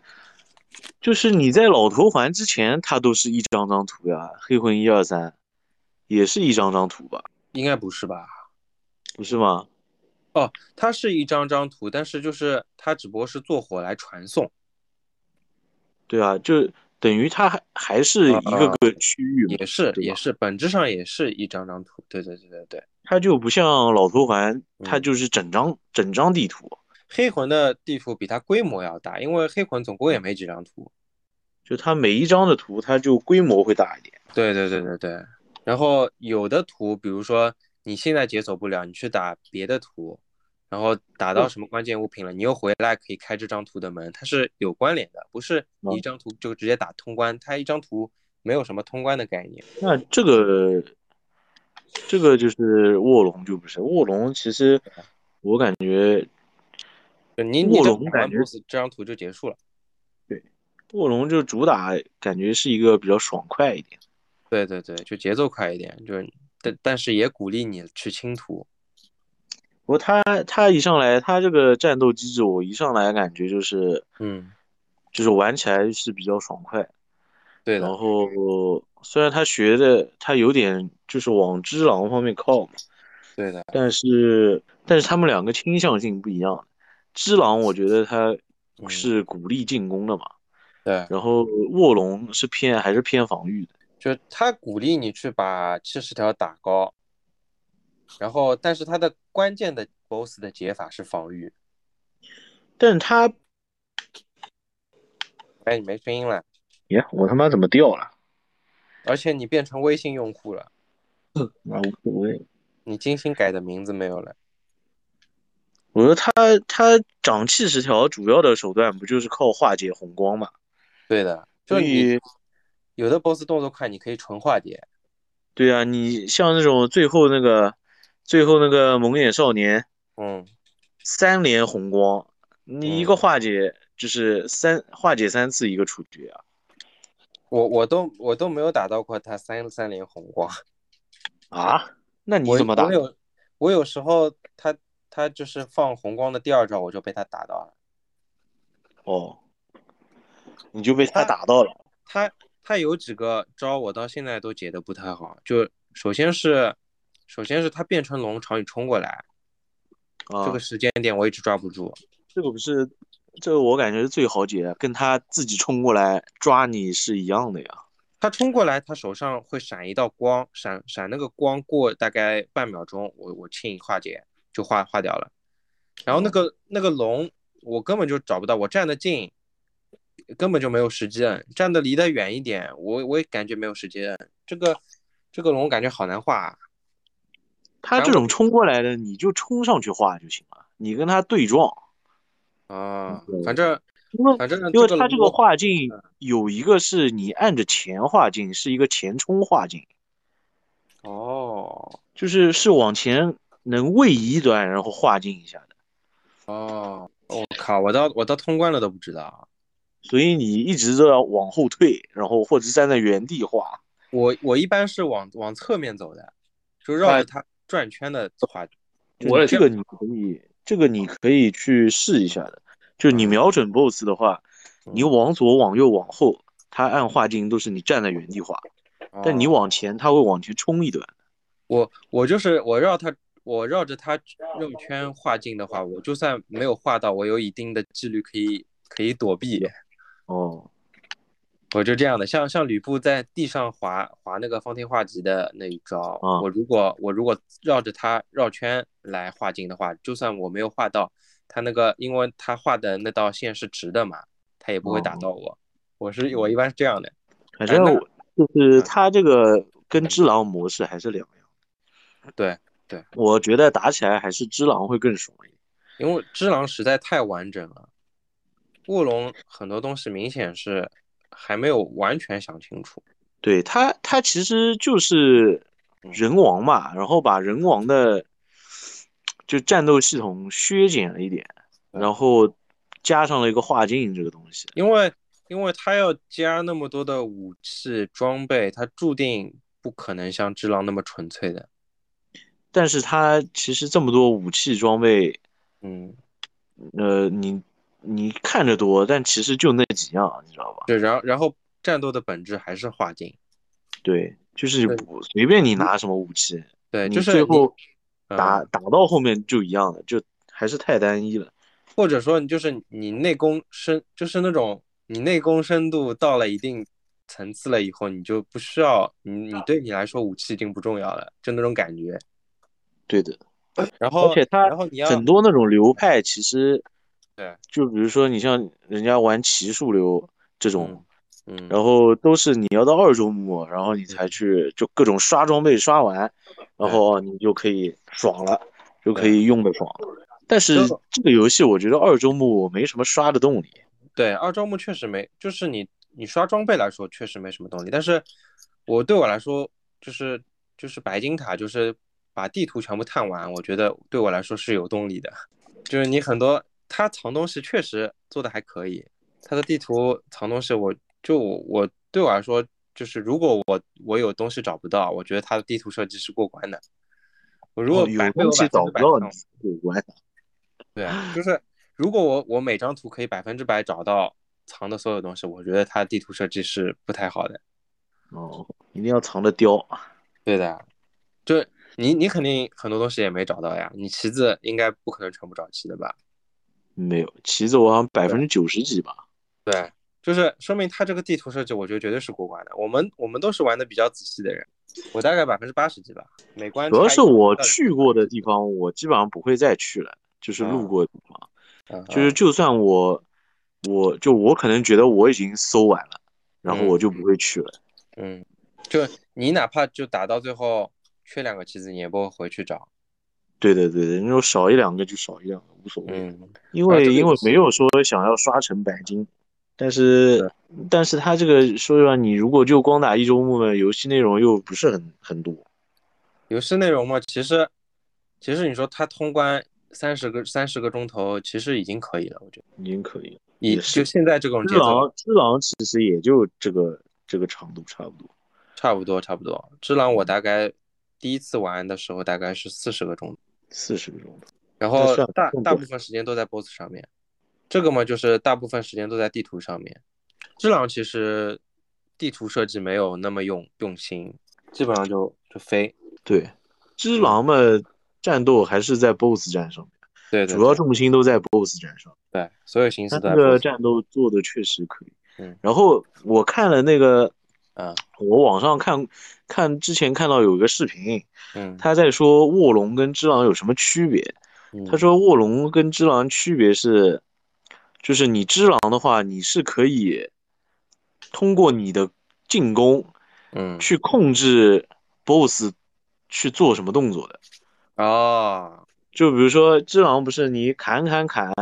就是你在老头环之前，他都是一张张图呀。黑魂一二三，也是一张张图吧？应该不是吧？不是吗？哦，它是一张张图，但是就是它只不过是做火来传送。对啊，就等于它还还是一个个区域，也是也是本质上也是一张张图。对对对对对，它就不像老头环，它就是整张整张地图。黑魂的地图比它规模要大，因为黑魂总共也没几张图，就它每一张的图，它就规模会大一点。对对对对对。然后有的图，比如说你现在解锁不了，你去打别的图，然后打到什么关键物品了，你又回来可以开这张图的门，它是有关联的，不是一张图就直接打通关，它一张图没有什么通关的概念。那这个这个就是卧龙就不是卧龙，其实我感觉。你卧龙感觉这张图就结束了。对，卧龙就主打感觉是一个比较爽快一点。对对对，就节奏快一点，就是但但是也鼓励你去清图。他他一上来，他这个战斗机制，我一上来感觉就是，嗯，就是玩起来是比较爽快。对的。然后虽然他学的他有点就是往只狼方面靠嘛。对的。但是但是他们两个倾向性不一样。只狼我觉得他是鼓励进攻的嘛，对，然后卧龙是偏还是偏防御的，就他鼓励你去把七十条打高，然后但是他的关键的 boss 的解法是防御，但是他，哎，你没声音了，耶，我他妈怎么掉了？而且你变成微信用户了，那无所谓，你精心改的名字没有了。我说他他长气十条主要的手段不就是靠化解红光嘛？对的，就你有的 boss 动作快，你可以纯化解。对啊，你像那种最后那个最后那个蒙眼少年，嗯，三连红光，你一个化解就是三化解三次一个处决啊。我我都我都没有打到过他三三连红光啊？那你怎么打？我有我有时候他。他就是放红光的第二招，我就被他打到了。哦，你就被他打到了。他他有几个招，我到现在都解的不太好。就首先是，首先是他变成龙朝你冲过来，这个时间点我一直抓不住。这个不是，这个我感觉是最好解，跟他自己冲过来抓你是一样的呀。他冲过来，他手上会闪一道光，闪闪那个光过大概半秒钟，我我轻易化解。就化化掉了，然后那个那个龙我根本就找不到，我站得近，根本就没有时机摁；站得离得远一点，我我也感觉没有时机摁。这个这个龙感觉好难画。他这种冲过来的，你就冲上去画就行了，你跟他对撞。啊，反正反正因为他这个画镜有一个是你按着前画镜，是一个前冲画镜。哦，就是是往前。能位移一段，然后画进一下的。哦，我靠，我到我到通关了都不知道。所以你一直都要往后退，然后或者站在原地画。我我一般是往往侧面走的，就绕着它转圈的话。我这个你可以，这个你可以去试一下的。就你瞄准 BOSS 的话，你往左、往右、往后，它按画镜都是你站在原地画。但你往前，它会往前冲一段。我我就是我绕它。我绕着它绕圈画镜的话，我就算没有画到，我有一定的几率可以可以躲避。哦，我就这样的，像像吕布在地上划划那个方天画戟的那一招，我如果我如果绕着他绕圈来画镜的话，就算我没有画到他那个，因为他画的那道线是直的嘛，他也不会打到我。我是我一般是这样的，反正就是他这个跟只狼模式还是两样。对。对，我觉得打起来还是只狼会更爽一点，因为只狼实在太完整了。卧龙很多东西明显是还没有完全想清楚。对他，他其实就是人王嘛，然后把人王的就战斗系统削减了一点，然后加上了一个化境这个东西。因为因为他要加那么多的武器装备，他注定不可能像只狼那么纯粹的。但是他其实这么多武器装备，嗯，呃，你你看着多，但其实就那几样，你知道吧？对，然后然后战斗的本质还是化境。对，就是随便你拿什么武器，对，就是最后打打到后面就一样的，就还是太单一了。或者说，你就是你内功深，就是那种你内功深度到了一定层次了以后，你就不需要你，你对你来说武器已经不重要了，就那种感觉。对的，然后而且他然后你要很多那种流派，其实对，就比如说你像人家玩奇术流这种，嗯，然后都是你要到二周目，然后你才去就各种刷装备刷完，然后你就可以爽了，就可以用的爽。但是这个游戏我觉得二周目没什么刷的动力。对，二周目确实没，就是你你刷装备来说确实没什么动力。但是我对我来说就是就是白金塔就是。把地图全部探完，我觉得对我来说是有动力的。就是你很多，它藏东西确实做的还可以。它的地图藏东西，我就我对我来说，就是如果我我有东西找不到，我觉得它的地图设计是过关的。我如果有东西找不到，过关。对啊，就是如果我我每张图可以百分之百找到藏的所有东西，我觉得它地图设计是不太好的。哦，一定要藏的雕。对的，就。你你肯定很多东西也没找到呀，你旗子应该不可能全部找齐的吧？没有旗子，我好像百分之九十几吧。对，就是说明他这个地图设计，我觉得绝对是过关的。我们我们都是玩的比较仔细的人，我大概百分之八十几吧。每关主要是我去过的地方，我基本上不会再去了，就是路过的地方，就是就算我我就我可能觉得我已经搜完了，然后我就不会去了。嗯，就你哪怕就打到最后。缺两个棋子，你也不会回去找。对对对对，那种少一两个就少一两个，无所谓。嗯，因为因为没有说想要刷成白金，但是但是他这个说实话，你如果就光打一周目呢，游戏内容又不是很很多。游戏内容嘛，其实其实你说他通关三十个三十个钟头，其实已经可以了，我觉得已经可以了。也就现在这种节奏，只狼其实也就这个这个长度差不多，差不多差不多。只狼我大概。第一次玩的时候大概是四十个钟，四十个钟头，然后大大部分时间都在 BOSS 上面，这个嘛就是大部分时间都在地图上面。只狼其实地图设计没有那么用用心，基本上就就飞。对，只狼嘛战斗还是在 BOSS 战上面，对，主要重心都在 BOSS 战上。对，所有心思在。这个战斗做的确实可以。嗯，然后我看了那个。啊，我网上看看之前看到有一个视频，嗯，他在说卧龙跟只狼有什么区别？他说卧龙跟只狼区别是，就是你只狼的话，你是可以通过你的进攻，嗯，去控制 BOSS 去做什么动作的。哦，就比如说只狼不是你砍砍砍，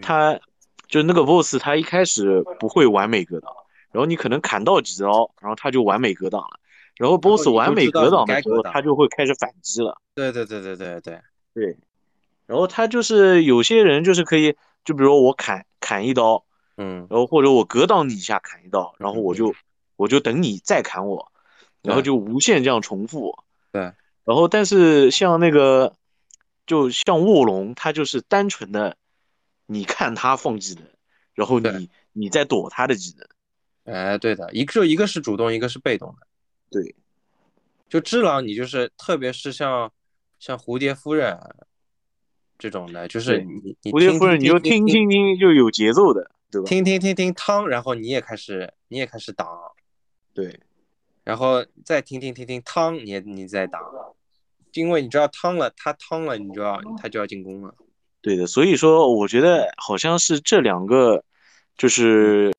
他就那个 BOSS 他一开始不会完美格挡。然后你可能砍到几刀，然后他就完美格挡了。然后 BOSS 完美格挡的时候，他就会开始反击了。对对对对对对对。然后他就是有些人就是可以，就比如我砍砍一刀，嗯，然后或者我格挡你一下砍一刀，然后我就我就等你再砍我，然后就无限这样重复。对。然后但是像那个，就像卧龙，他就是单纯的，你看他放技能，然后你你在躲他的技能。哎，对的，一个一个是主动，一个是被动的。对，就只狼，你就是特别是像像蝴蝶夫人这种的，就是你蝴蝶夫人，你就听听听就有节奏的，对吧？听听听听汤，然后你也开始你也开始挡，对，然后再听听听听汤，你你再挡，因为你知道汤了，他汤了，你就要他就要进攻了。对的，所以说我觉得好像是这两个就是。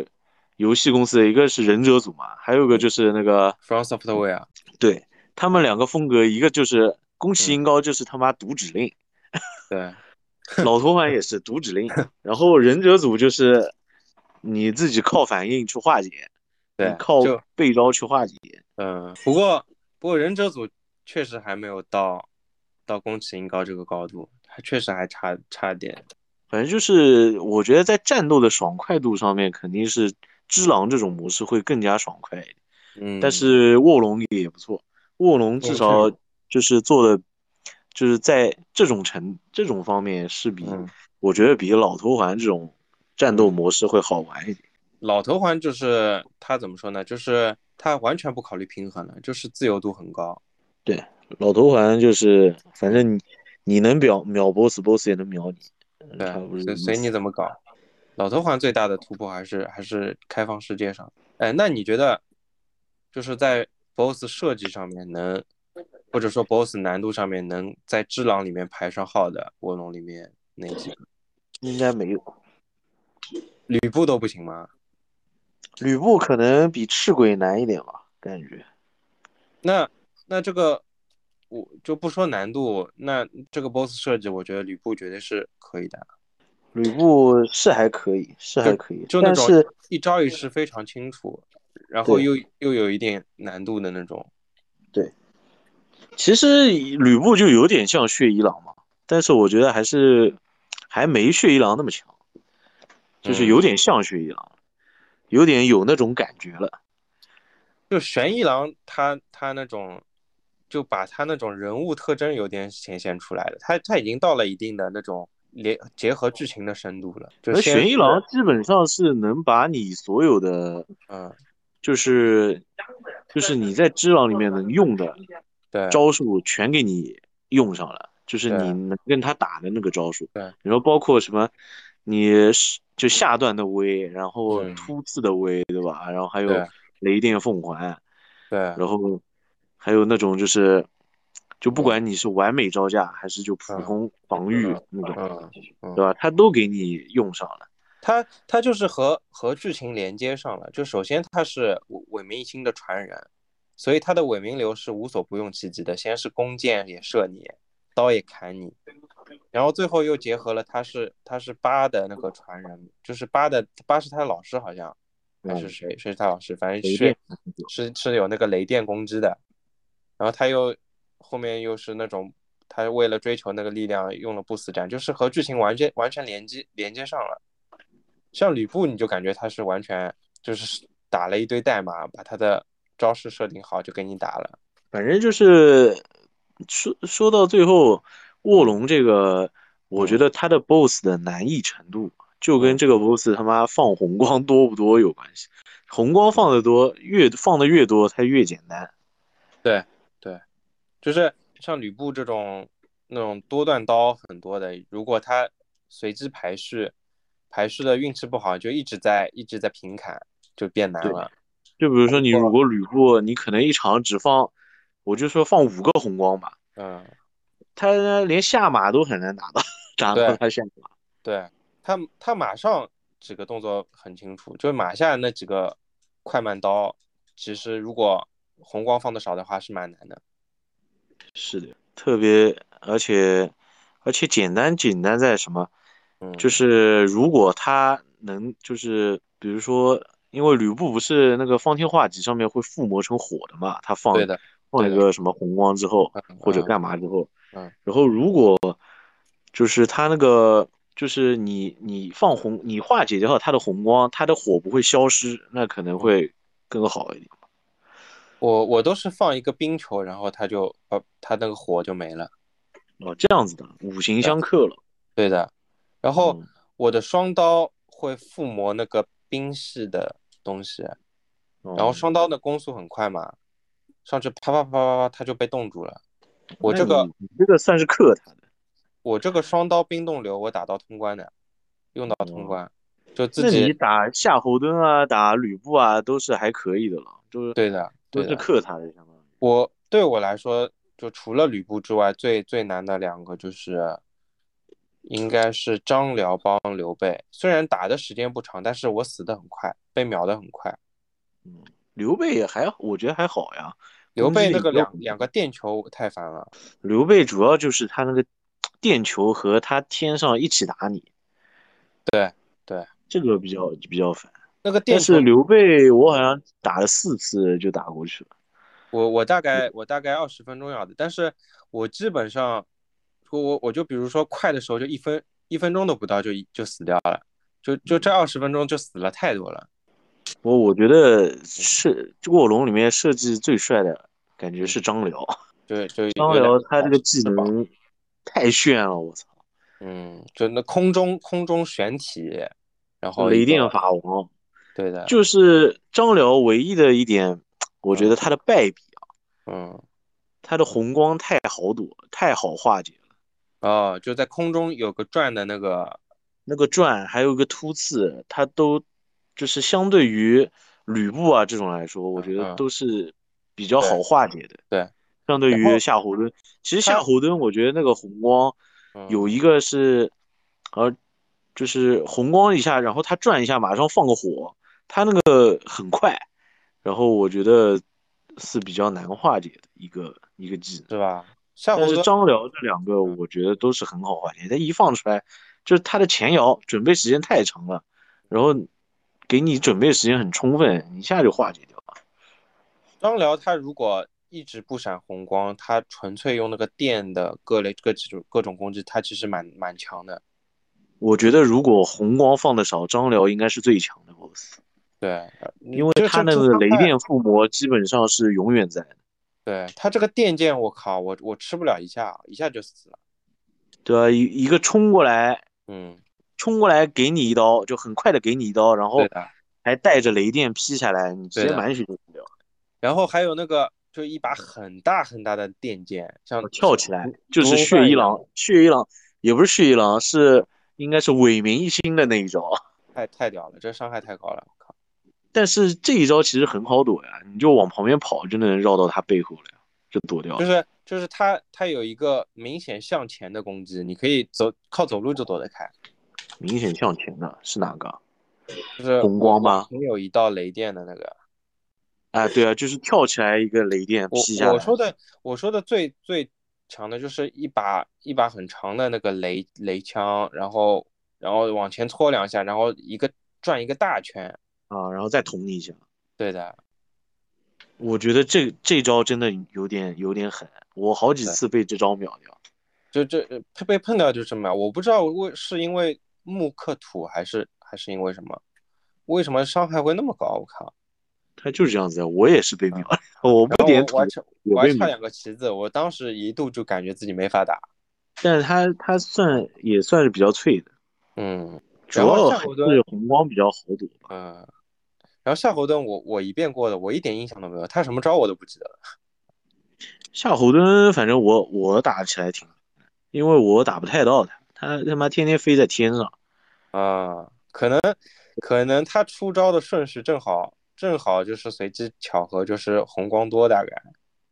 游戏公司一个是忍者组嘛，还有一个就是那个 From Software，对他们两个风格，一个就是宫崎英高就是他妈读指令，对，老头环也是读指令，然后忍者组就是你自己靠反应去化解，对，靠背招去化解。嗯，不过不过忍者组确实还没有到到宫崎英高这个高度，还确实还差差点。反正就是我觉得在战斗的爽快度上面，肯定是只狼这种模式会更加爽快一点。嗯，但是卧龙也不错，卧龙至少就是做的，就是在这种程这种方面是比我觉得比老头环这种战斗模式会好玩一点。老头环就是他怎么说呢？就是他完全不考虑平衡了，就是自由度很高。对，老头环就是反正你你能秒秒 boss，boss 也能秒你。对，随随你怎么搞。老头环最大的突破还是还是开放世界上。哎，那你觉得就是在 boss 设计上面能，或者说 boss 难度上面能在只狼里面排上号的卧龙里面哪几个？应该没有。吕布都不行吗？吕布可能比赤鬼难一点吧，感觉。那那这个我就不说难度，那这个 BOSS 设计，我觉得吕布绝对是可以的。吕布是还可以，是还可以，就那种一招一式非常清楚，然后又又有一点难度的那种。对，其实吕布就有点像血一郎嘛，但是我觉得还是还没血一郎那么强，就是有点像血一郎。有点有那种感觉了，就玄一郎他他那种，就把他那种人物特征有点显现出来了。他他已经到了一定的那种连结合剧情的深度了。那玄一郎基本上是能把你所有的，嗯，就是就是你在知狼里面能用的招数全给你用上了，就是你能跟他打的那个招数。对，然后包括什么，你是。就下段的威，然后突刺的威，对吧？然后还有雷电凤凰，对，然后还有那种就是，就不管你是完美招架还是就普通防御那种，对吧？他都给你用上了。他他就是和和剧情连接上了。就首先他是伟明一星的传人，所以他的伟明流是无所不用其极的，先是弓箭也射你，刀也砍你。然后最后又结合了，他是他是八的那个传人，就是八的八是他的老师，好像还是谁谁是他老师，反正是是是有那个雷电攻击的。然后他又后面又是那种他为了追求那个力量用了不死斩，就是和剧情完全完全连接连接上了。像吕布，你就感觉他是完全就是打了一堆代码，把他的招式设定好就给你打了。反正就是说说到最后。卧龙这个，我觉得他的 BOSS 的难易程度就跟这个 BOSS 他妈放红光多不多有关系。红光放的多，越放的越多，它越简单。对对，就是像吕布这种那种多段刀很多的，如果他随机排序，排序的运气不好，就一直在一直在平砍，就变难了。就比如说你如果吕布，你可能一场只放，我就说放五个红光吧。嗯。他连下马都很难打到，打到他下马。对他，他马上几个动作很清楚，就是马下那几个快慢刀，其实如果红光放的少的话是蛮难的。是的，特别而且而且简单简单在什么？嗯，就是如果他能就是比如说，因为吕布不是那个方天画戟上面会附魔成火的嘛，他放放一个什么红光之后或者干嘛之后。嗯，然后如果就是他那个，就是你你放红，你化解掉他的红光，他的火不会消失，那可能会更好一点。我我都是放一个冰球，然后他就呃他那个火就没了。哦，这样子的，五行相克了。对的。然后我的双刀会附魔那个冰系的东西，然后双刀的攻速很快嘛，上去啪啪啪啪啪，他就被冻住了。我这个你这个算是克他的，我这个双刀冰冻流我打到通关的，用到通关，就自己。打夏侯惇啊，打吕布啊，都是还可以的了，就是对的，都是克他的，相当于。我对我来说，就除了吕布之外，最最难的两个就是，应该是张辽帮刘备。虽然打的时间不长，但是我死的很快，被秒的很快。嗯，刘备也还，我觉得还好呀。刘备那个两两个电球太烦了。刘备主要就是他那个电球和他天上一起打你。对对，这个比较比较烦。那个电是刘备，我好像打了四次就打过去了。我我大概我大概二十分钟要的，但是我基本上，我我我就比如说快的时候就一分一分钟都不到就就死掉了，就就这二十分钟就死了太多了。我我觉得是卧龙里面设计最帅的感觉是张辽，对，就 张辽他这个技能太炫了，我操！嗯，就那空中空中悬体，然后雷电法王，对的，就是张辽唯一的一点。我觉得他的败笔啊，嗯，他的红光太好躲，太好化解了。哦，就在空中有个转的那个，那个转还有一个突刺，他都就是相对于吕布啊这种来说，我觉得都是比较好化解的。对，相对于夏侯惇，其实夏侯惇我觉得那个红光有一个是，呃，就是红光一下，然后他转一下，马上放个火，他那个很快。然后我觉得是比较难化解的一个一个技能，是吧？但是张辽这两个我觉得都是很好化解，他一放出来就是他的前摇准备时间太长了，然后给你准备时间很充分，一下就化解掉了。张辽他如果一直不闪红光，他纯粹用那个电的各类各种各种攻击，他其实蛮蛮强的。我觉得如果红光放的少，张辽应该是最强的 boss。对，因为他那个雷电附魔基本上是永远在的。对他这个电剑，我靠，我我吃不了一下，一下就死了。对啊，一一个冲过来，嗯，冲过来给你一刀，就很快的给你一刀，然后还带着雷电劈下来，你直接满血就死掉。然后还有那个，就一把很大很大的电剑，像跳起来就是血一郎，血一郎也不是血一郎，是应该是伟明一星的那一招。太太屌了，这伤害太高了。但是这一招其实很好躲呀，你就往旁边跑就能绕到他背后了呀，就躲掉。就是就是他他有一个明显向前的攻击，你可以走靠走路就躲得开。明显向前的是哪个？就是红光吗？有一道雷电的那个。啊，对啊，就是跳起来一个雷电劈下来。我说的我说的最最强的就是一把一把很长的那个雷雷枪，然后然后往前搓两下，然后一个转一个大圈。啊，然后再捅你一下。对的，我觉得这这招真的有点有点狠，我好几次被这招秒掉。就这他被碰掉就这么，我不知道为是因为木克土还是还是因为什么，为什么伤害会那么高？我靠，他就是这样子，我也是被秒，我不点土，我还差两个旗子，我当时一度就感觉自己没法打。但是他他算也算是比较脆的，嗯，主要还是红光比较好躲，嗯。然后夏侯惇，我我一遍过的，我一点印象都没有，他什么招我都不记得了。夏侯惇，反正我我打起来挺，因为我打不太到他，他他妈天天飞在天上。啊，可能可能他出招的顺序正好正好就是随机巧合，就是红光多大概，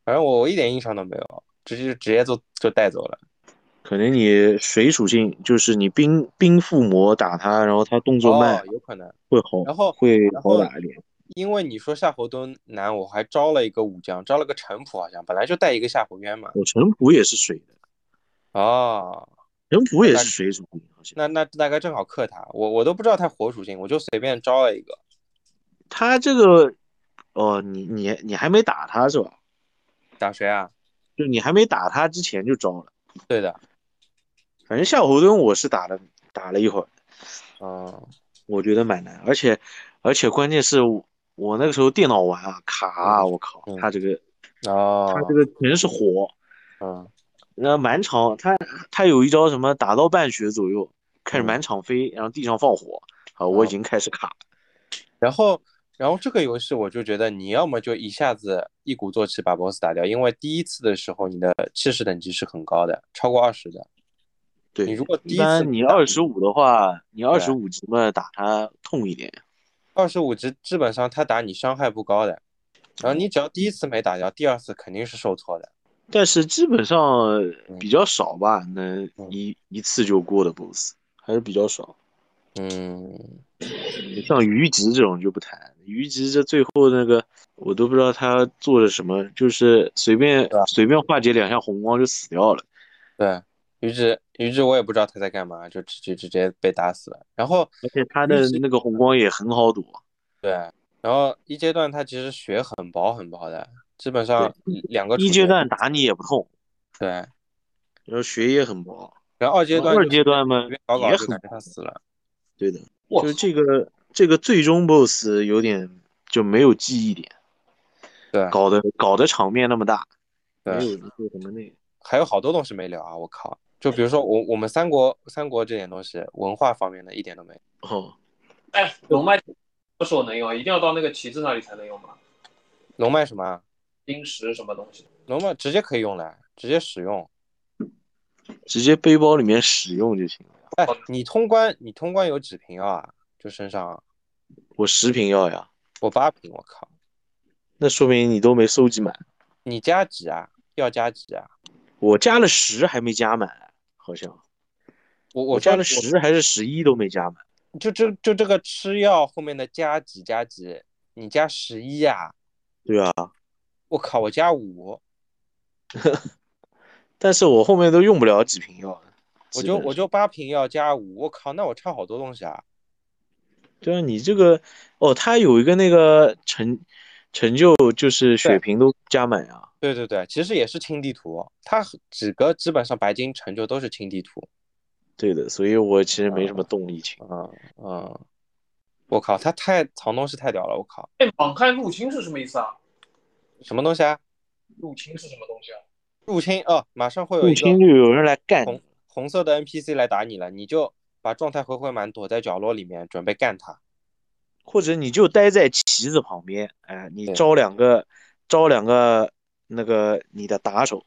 反正我我一点印象都没有，直接直接就就带走了。可能你水属性就是你冰冰附魔打他，然后他动作慢，有可能会好，然后会好打一点。因为你说夏侯惇难，我还招了一个武将，招了个陈普，好像本来就带一个夏侯渊嘛。我陈普也是水的，哦，陈普也是水属性，那那大概正好克他，我我都不知道他火属性，我就随便招了一个。他这个，哦，你你你还没打他是吧？打谁啊？就你还没打他之前就招了。对的。反正夏侯惇我是打了打了一会儿，啊，我觉得蛮难，而且而且关键是我那个时候电脑玩啊卡啊，我靠，他这个啊，他这个全是火，嗯，那满场他他有一招什么打到半血左右开始满场飞，然后地上放火，啊，我已经开始卡，然后然后这个游戏我就觉得你要么就一下子一鼓作气把 BOSS 打掉，因为第一次的时候你的气势等级是很高的，超过二十的。对你如果第一般你二十五的话，你二十五级嘛打他痛一点。二十五级基本上他打你伤害不高的，然后你只要第一次没打掉，第二次肯定是受挫的。但是基本上比较少吧，能一一次就过的 BOSS 还是比较少。嗯，像虞姬这种就不谈，虞姬这最后那个我都不知道他做了什么，就是随便随便化解两下红光就死掉了。对。于之，于是，我也不知道他在干嘛，就直接直接被打死了。然后，而且他的那个红光也很好躲。对，然后一阶段他其实血很薄很薄的，基本上两个一阶段打你也不痛，对，然后血也很薄，然后二阶段二阶段嘛也很死了，对的，就这个这个最终 BOSS 有点就没有记忆点，对，搞得搞得场面那么大，对，没有什么那，还有好多东西没聊啊，我靠，就比如说我我们三国三国这点东西，文化方面的一点都没哦，哎，龙脉不是我能用，一定要到那个旗子那里才能用吗？龙脉什么？冰石什么东西？龙脉直接可以用来，直接使用，直接背包里面使用就行了。哎，你通关，你通关有几瓶药啊？就身上？我十瓶药呀。我八瓶，我靠。那说明你都没收集满。你加几啊？要加几啊？我加了十，还没加满，好像。我我加了十还是十一都没加满。就这就这个吃药后面的加几加几，你加十一呀？对啊。我靠，我加五，但是我后面都用不了几瓶药，我就我就八瓶药加五，我靠，那我差好多东西啊。对啊，你这个哦，它有一个那个成成就，就是血瓶都加满啊。对对对，其实也是清地图，它几个基本上白金成就都是清地图。对的，所以我其实没什么动力清。嗯嗯，我靠，他太藏东西太屌了，我靠。哎，网开入侵是什么意思啊？什么东西啊？入侵是什么东西啊？入侵哦，马上会有入侵就有人来干红红色的 NPC 来打你了，你就把状态回回满，躲在角落里面准备干他，或者你就待在旗子旁边，哎，你招两个招两个那个你的打手，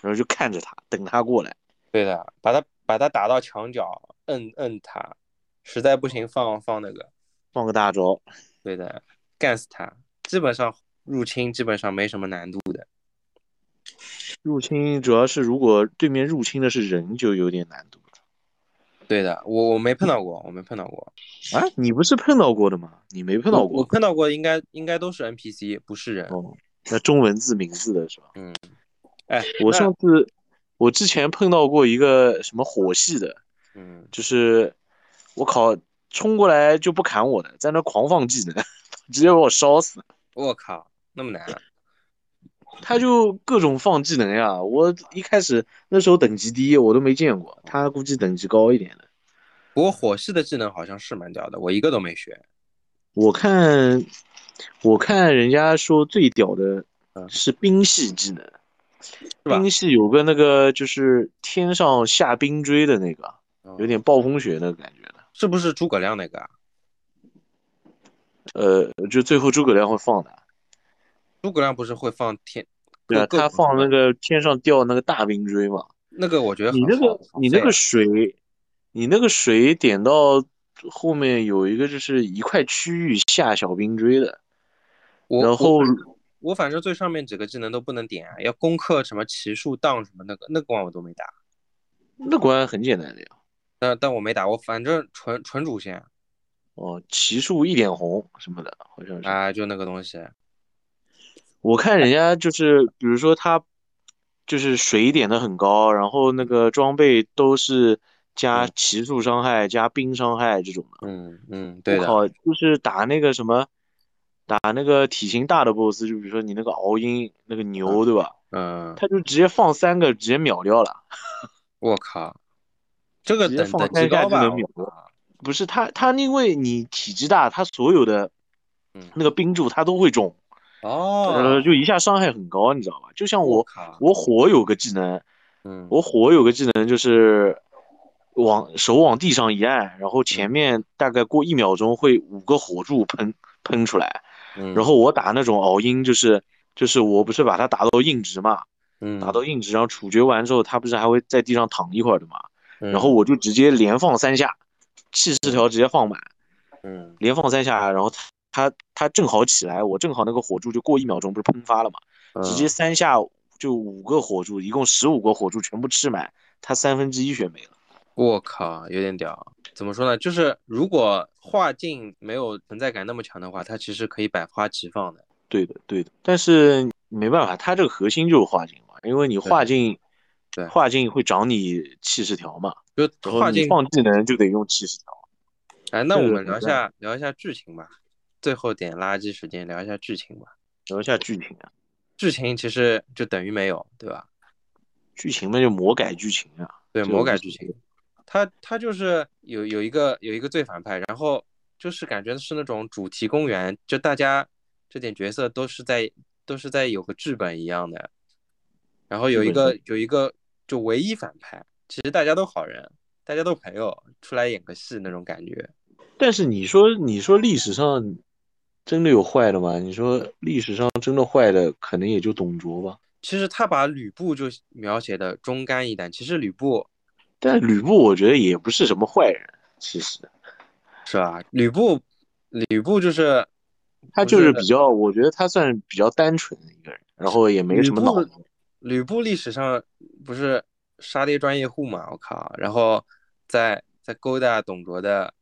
然后就看着他，等他过来。对的，把他把他打到墙角，摁摁他，实在不行放放那个放个大招。对的，干死他，基本上。入侵基本上没什么难度的，入侵主要是如果对面入侵的是人，就有点难度了。对的，我我没碰到过，我没碰到过。啊，你不是碰到过的吗？你没碰到过？我碰到过，应该应该都是 NPC，不是人。哦，那中文字名字的是吧？嗯。哎，我上次我之前碰到过一个什么火系的，嗯，就是我靠，冲过来就不砍我的，在那狂放技能，直接把我烧死。我靠！那么难，他就各种放技能呀。我一开始那时候等级低，我都没见过。他估计等级高一点的。不过火系的技能好像是蛮屌的，我一个都没学。我看，我看人家说最屌的是冰系技能，冰系有个那个就是天上下冰锥的那个，有点暴风雪那个感觉的，是不是诸葛亮那个？呃，就最后诸葛亮会放的。诸葛亮不是会放天？对啊，他放那个天上掉那个大冰锥嘛。那个我觉得你那个你那个水，你那个水点到后面有一个就是一块区域下小兵追的。然后我反正最上面几个技能都不能点，要攻克什么奇术档什么那个那个关我都没打。那关很简单的呀。但但我没打，我反正纯纯主线。哦，奇术一点红什么的，好像是啊，就那个东西。我看人家就是，比如说他就是水点的很高，然后那个装备都是加奇数伤害、加冰伤害这种的。嗯嗯，对的。靠，就是打那个什么，打那个体型大的 boss，就比如说你那个敖鹰那个牛，对吧？嗯。他就直接放三个，直接秒掉了。我靠，这个等等级高吧？不是他，他因为你体积大，他所有的那个冰柱他都会中。哦，呃，就一下伤害很高，你知道吧？就像我，我火有个技能，嗯，我火有个技能就是往手往地上一按，然后前面大概过一秒钟会五个火柱喷喷出来，嗯，然后我打那种熬鹰，就是就是我不是把它打到硬直嘛，嗯，打到硬直，然后处决完之后，它不是还会在地上躺一会儿的嘛，然后我就直接连放三下，气势条直接放满，嗯，连放三下，然后。他他正好起来，我正好那个火柱就过一秒钟不是喷发了嘛，直接三下就五个火柱，一共十五个火柱全部吃满，他三分之一血没了。我靠，有点屌。怎么说呢？就是如果画境没有存在感那么强的话，它其实可以百花齐放的。对的，对的。但是没办法，它这个核心就是画境嘛，因为你画境，对，画境会长你气势条嘛，就画境放技能就得用气势条。哎，那我们聊一下聊一下剧情吧。最后点垃圾时间聊一下剧情吧，聊一下剧情啊。剧情其实就等于没有，对吧？剧情嘛，就魔改剧情啊。对，魔改剧情。他他就是有有一个有一个最反派，然后就是感觉是那种主题公园，就大家这点角色都是在都是在有个剧本一样的。然后有一个有一个就唯一反派，其实大家都好人，大家都朋友，出来演个戏那种感觉。但是你说你说历史上真的有坏的吗？你说历史上真的坏的可能也就董卓吧。其实他把吕布就描写的忠肝义胆，其实吕布，但吕布我觉得也不是什么坏人，其实是吧？吕布，吕布就是他就是比较，我觉得他算比较单纯的一个人，然后也没什么脑子。吕布历史上不是杀爹专业户嘛？我靠！然后在在勾搭董卓的，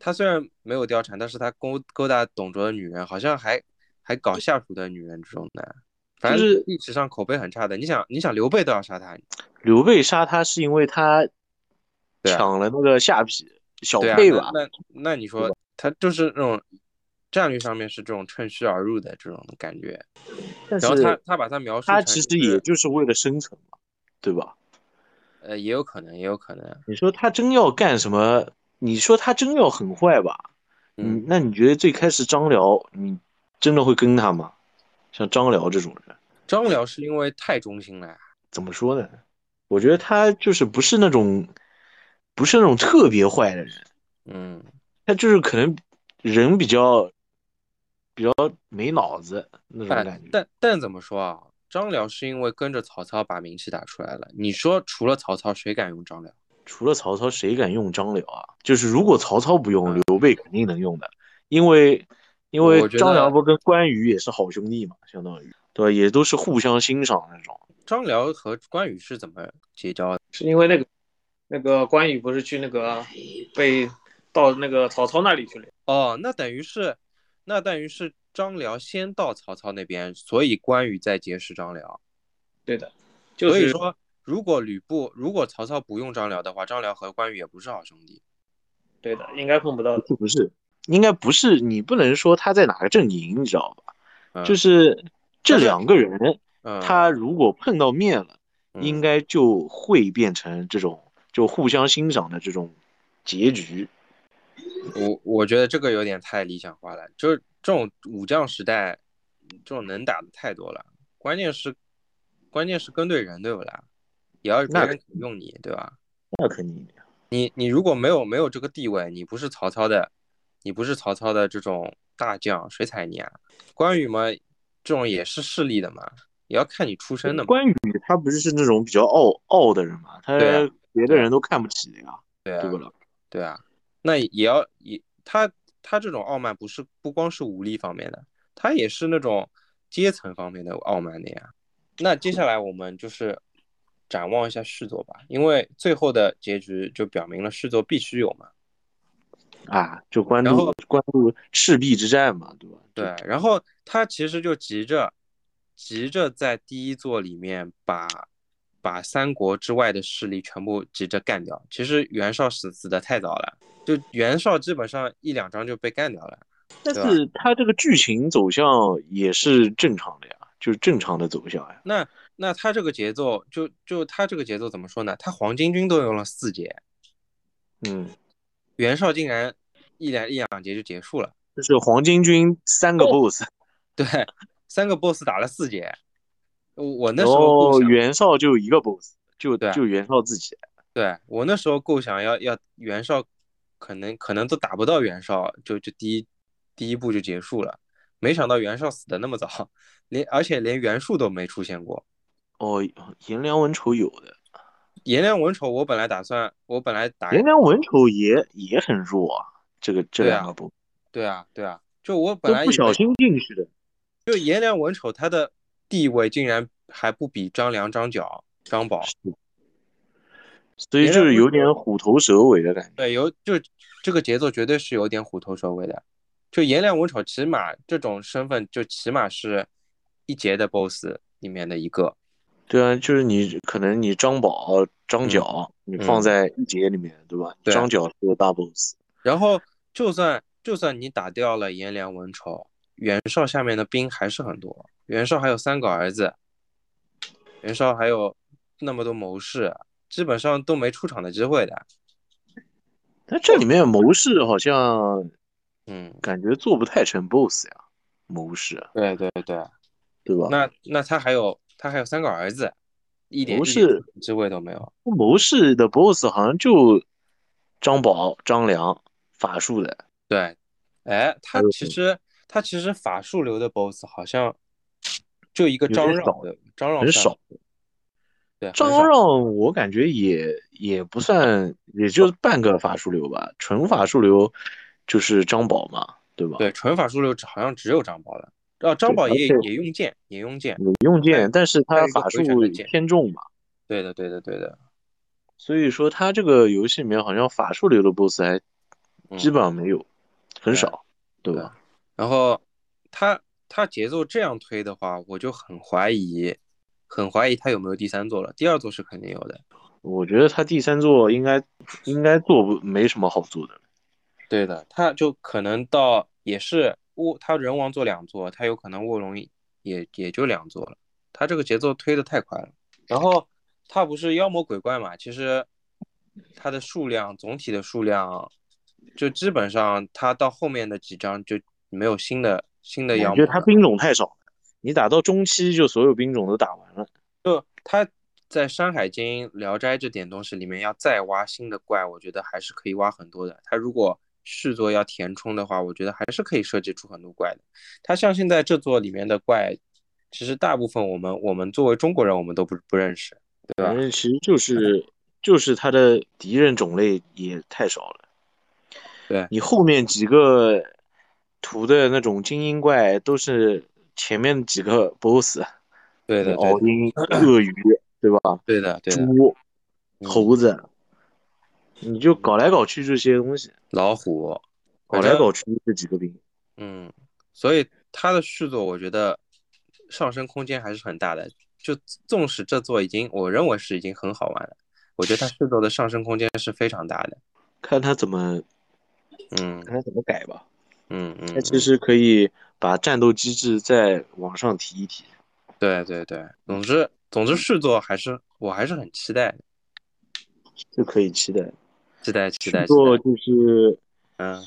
他虽然没有貂蝉，但是他勾勾搭董卓的女人，好像还还搞下属的女人这种的。反正是历史上口碑很差的。你想，你想刘备都要杀他，刘备杀他是因为他抢了那个下邳小沛吧？那那你说他就是那种战略上面是这种趁虚而入的这种感觉。然后他他把他描述，他其实也就是为了生存嘛，对吧？呃，也有可能，也有可能。你说他真要干什么？你说他真要很坏吧？嗯，那你觉得最开始张辽，你真的会跟他吗？像张辽这种人，张辽是因为太忠心了呀。怎么说呢？我觉得他就是不是那种，不是那种特别坏的人。嗯，他就是可能人比较比较没脑子那种感觉。但但怎么说啊？张辽是因为跟着曹操把名气打出来了。你说除了曹操，谁敢用张辽？除了曹操，谁敢用张辽啊？就是如果曹操不用，刘备肯定能用的，因为。因为张辽不跟关羽也是好兄弟嘛，相当于对，也都是互相欣赏那种。张辽和关羽是怎么结交的？是因为那个那个关羽不是去那个被到那个曹操那里去了？哦，那等于是那等于是张辽先到曹操那边，所以关羽再结识张辽。对的，所以说如果吕布如果曹操不用张辽的话，张辽和关羽也不是好兄弟。对的，应该碰不到。不是。应该不是你不能说他在哪个阵营，你知道吧？就是这两个人，他如果碰到面了，应该就会变成这种就互相欣赏的这种结局。我我觉得这个有点太理想化了，就是这种武将时代，这种能打的太多了。关键是关键是跟对人，对不啦？也要别人用你，对吧？那肯定。你你如果没有没有这个地位，你不是曹操的。你不是曹操的这种大将，谁踩你啊？关羽嘛，这种也是势力的嘛，也要看你出身的嘛。关羽他不是是那种比较傲傲的人嘛，他别的人都看不起的呀，对不了？对啊，那也要也他他这种傲慢不是不光是武力方面的，他也是那种阶层方面的傲慢的呀。那接下来我们就是展望一下续作吧，因为最后的结局就表明了续作必须有嘛。啊，就关注关注赤壁之战嘛，对吧？对，然后他其实就急着，急着在第一座里面把把三国之外的势力全部急着干掉。其实袁绍死死的太早了，就袁绍基本上一两章就被干掉了。但是他这个剧情走向也是正常的呀，就是正常的走向呀。那那他这个节奏，就就他这个节奏怎么说呢？他黄巾军都用了四节，嗯。袁绍竟然一两一两节就结束了，就是黄巾军三个 boss，对，三个 boss 打了四节，我那时候袁绍就一个 boss，就对就袁绍自己，对我那时候构想要要袁绍，可能可能都打不到袁绍，就就第一第一步就结束了，没想到袁绍死的那么早，连而且连袁术都没出现过，哦，颜良文丑有的。颜良文丑，我本来打算，我本来打颜良文丑也也很弱啊，这个这两个不，对啊对啊，就我本来不小心进去的，就颜良文丑他的地位竟然还不比张良、张角、张宝，所以就是有点虎头蛇尾的感觉。对，有就这个节奏绝对是有点虎头蛇尾的，就颜良文丑起码这种身份就起码是一节的 BOSS 里面的一个。对啊，就是你可能你张宝、张角，你放在一节里面，对吧？张角是个大 boss。然后就算就算你打掉了颜良、文丑，袁绍下面的兵还是很多。袁绍还有三个儿子，袁绍还有那么多谋士，基本上都没出场的机会的。但这里面谋士好像，嗯，感觉做不太成 boss 呀，谋士。对对对，对吧？那那他还有他还有三个儿子，一点谋士机会都没有。谋士的 boss 好像就张宝、张良，法术的。对，哎，他其实他其实法术流的 boss 好像就一个张让的，张让很少。对，张让我感觉也也不算，也就半个法术流吧。纯法术流就是张宝嘛，对吧？对，纯法术流好像只有张宝了。啊，张宝也也用剑，也用剑，也用剑，但是他法术偏重嘛。对的，对的，对的。所以说他这个游戏里面好像法术流的 boss 还基本上没有，很少，对吧？然后他他节奏这样推的话，我就很怀疑。很怀疑他有没有第三座了，第二座是肯定有的。我觉得他第三座应该应该做不没什么好做的。对的，他就可能到也是卧，他人王做两座，他有可能卧龙也也就两座了。他这个节奏推的太快了。然后他不是妖魔鬼怪嘛，其实他的数量总体的数量就基本上他到后面的几章就没有新的新的妖魔。我觉得他兵种太少。你打到中期就所有兵种都打完了，就他在《山海经》《聊斋》这点东西里面要再挖新的怪，我觉得还是可以挖很多的。他如果续作要填充的话，我觉得还是可以设计出很多怪的。它像现在这座里面的怪，其实大部分我们我们作为中国人我们都不不认识，对吧？其实就是就是它的敌人种类也太少了。对你后面几个图的那种精英怪都是。前面几个 boss，对的，鳄鱼，对吧？对的，对猪、猴子，你就搞来搞去这些东西。老虎，搞来搞去这几个兵。嗯，所以他的续作，我觉得上升空间还是很大的。就纵使这座已经，我认为是已经很好玩了，我觉得他续作的上升空间是非常大的。看他怎么，嗯，看他怎么改吧。嗯嗯，他其实可以。把战斗机制再往上提一提，对对对，总之总之续作还是我还是很期待的，就可以期待，期待期待。续作就是嗯，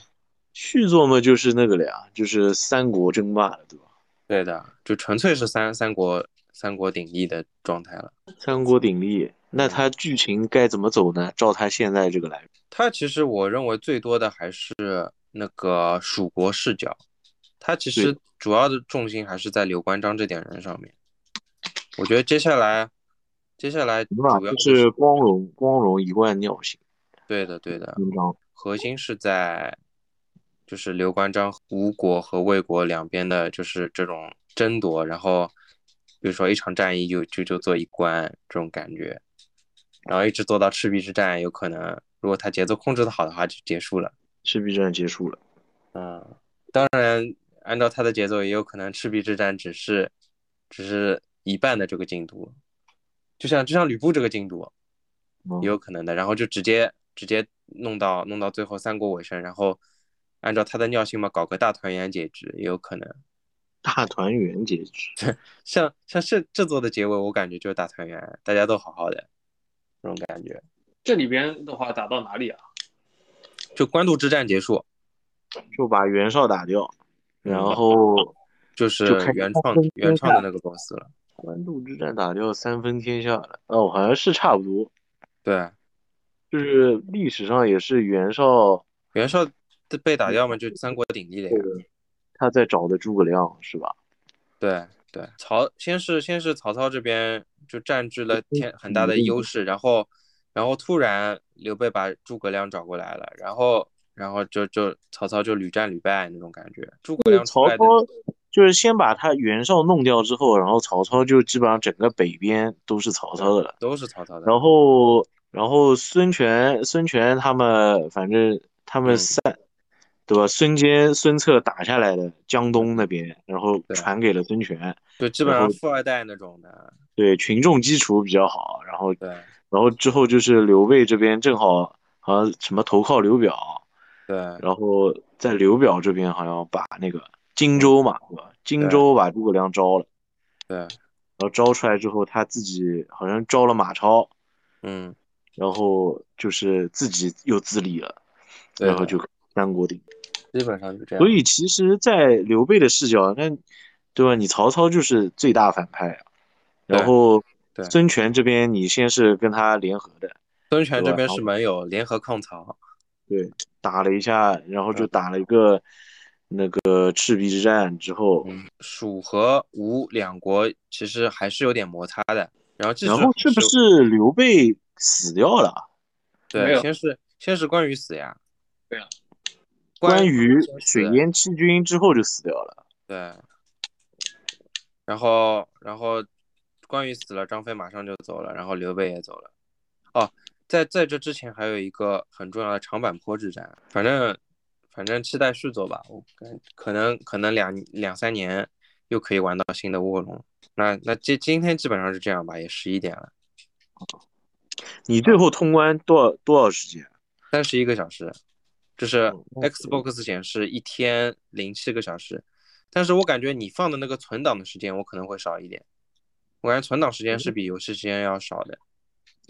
续作嘛就是那个了呀，就是三国争霸了，对吧？对的，就纯粹是三三国三国鼎立的状态了。三国鼎立，那它剧情该怎么走呢？照它现在这个来，它其实我认为最多的还是那个蜀国视角。它其实主要的重心还是在刘关张这点人上面。我觉得接下来，接下来主要是光荣光荣一贯尿性。对的，对的。核心是在，就是刘关张吴国和魏国两边的，就是这种争夺。然后，比如说一场战役就就就做一关这种感觉，然后一直做到赤壁之战，有可能如果他节奏控制的好的话就结束了。赤壁之战结束了。嗯，当然。按照他的节奏，也有可能赤壁之战只是，只是一半的这个进度，就像就像吕布这个进度，也有可能的。然后就直接直接弄到弄到最后三国尾声，然后按照他的尿性嘛，搞个大团圆结局也有可能。大团圆结局，像像这这座的结尾，我感觉就是大团圆，大家都好好的那种感觉。这里边的话打到哪里啊？就官渡之战结束，就把袁绍打掉。然后 就是原创原创的那个 boss 了。官渡之战打掉三分天下了，哦，好像是差不多。对，就是历史上也是袁绍，袁绍被打掉嘛，就三国鼎立了呀。他在找的诸葛亮是吧？对对，曹先是先是曹操这边就占据了天很大的优势，然后然后突然刘备把诸葛亮找过来了，然后。然后就就曹操就屡战屡败那种感觉。诸葛亮曹操就是先把他袁绍弄掉之后，然后曹操就基本上整个北边都是曹操的了，都是曹操的。然后然后孙权孙权他们反正他们三对吧？孙坚孙策打下来的江东那边，然后传给了孙权，对基本上富二代那种的。对，群众基础比较好。然后对，然后之后就是刘备这边正好好像什么投靠刘表。对，然后在刘表这边好像把那个荆州嘛，对吧？荆州把诸葛亮招了，对，然后招出来之后，他自己好像招了马超，嗯，然后就是自己又自立了，然后就三国鼎，基本上就这样。所以其实，在刘备的视角，那对吧？你曹操就是最大反派啊，然后孙权这边你先是跟他联合的，孙权这边是盟友，联合抗曹，对，打了一下，然后就打了一个。那个赤壁之战之后，蜀和吴两国其实还是有点摩擦的。然后，然后是不是刘备死掉了？对，先是先是关羽死呀。对啊，关羽水淹七军之后就死掉了。对。然后，然后关羽死了，张飞马上就走了，然后刘备也走了。哦，在在这之前还有一个很重要的长坂坡之战，反正。反正期待续作吧，我可能可能两两三年又可以玩到新的卧龙。那那今今天基本上是这样吧，也十一点了。你最后通关多少多少时间？三十一个小时，就是 Xbox 显示一天零七个小时。但是我感觉你放的那个存档的时间我可能会少一点，我感觉存档时间是比游戏时间要少的。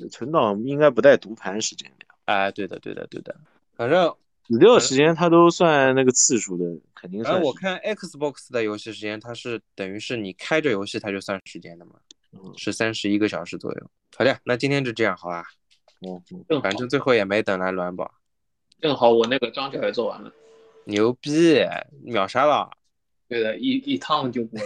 存档应该不带读盘时间的。哎，对的对的对的，反正。死掉时间它都算那个次数的，肯定算。哎，我看 Xbox 的游戏时间，它是等于是你开着游戏它就算时间的嘛，是三十一个小时左右。好的，那今天就这样，好吧？嗯，反正最后也没等来暖宝。正好我那个章角也做完了，牛逼，秒杀了。对的，一一趟就过了。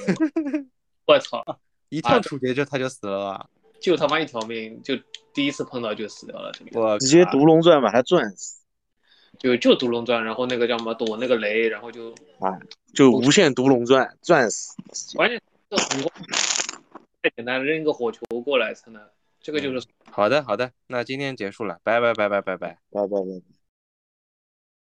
我操，一趟处决就他就死了，就他妈一条命，就第一次碰到就死掉了，我直接独龙钻把他钻死。就就独龙钻，然后那个叫什么躲那个雷，然后就啊，就无限独龙钻，钻死。关键这很太简单了，扔一个火球过来才能，这个就是好的好的，那今天结束了，拜拜拜拜拜拜拜拜拜。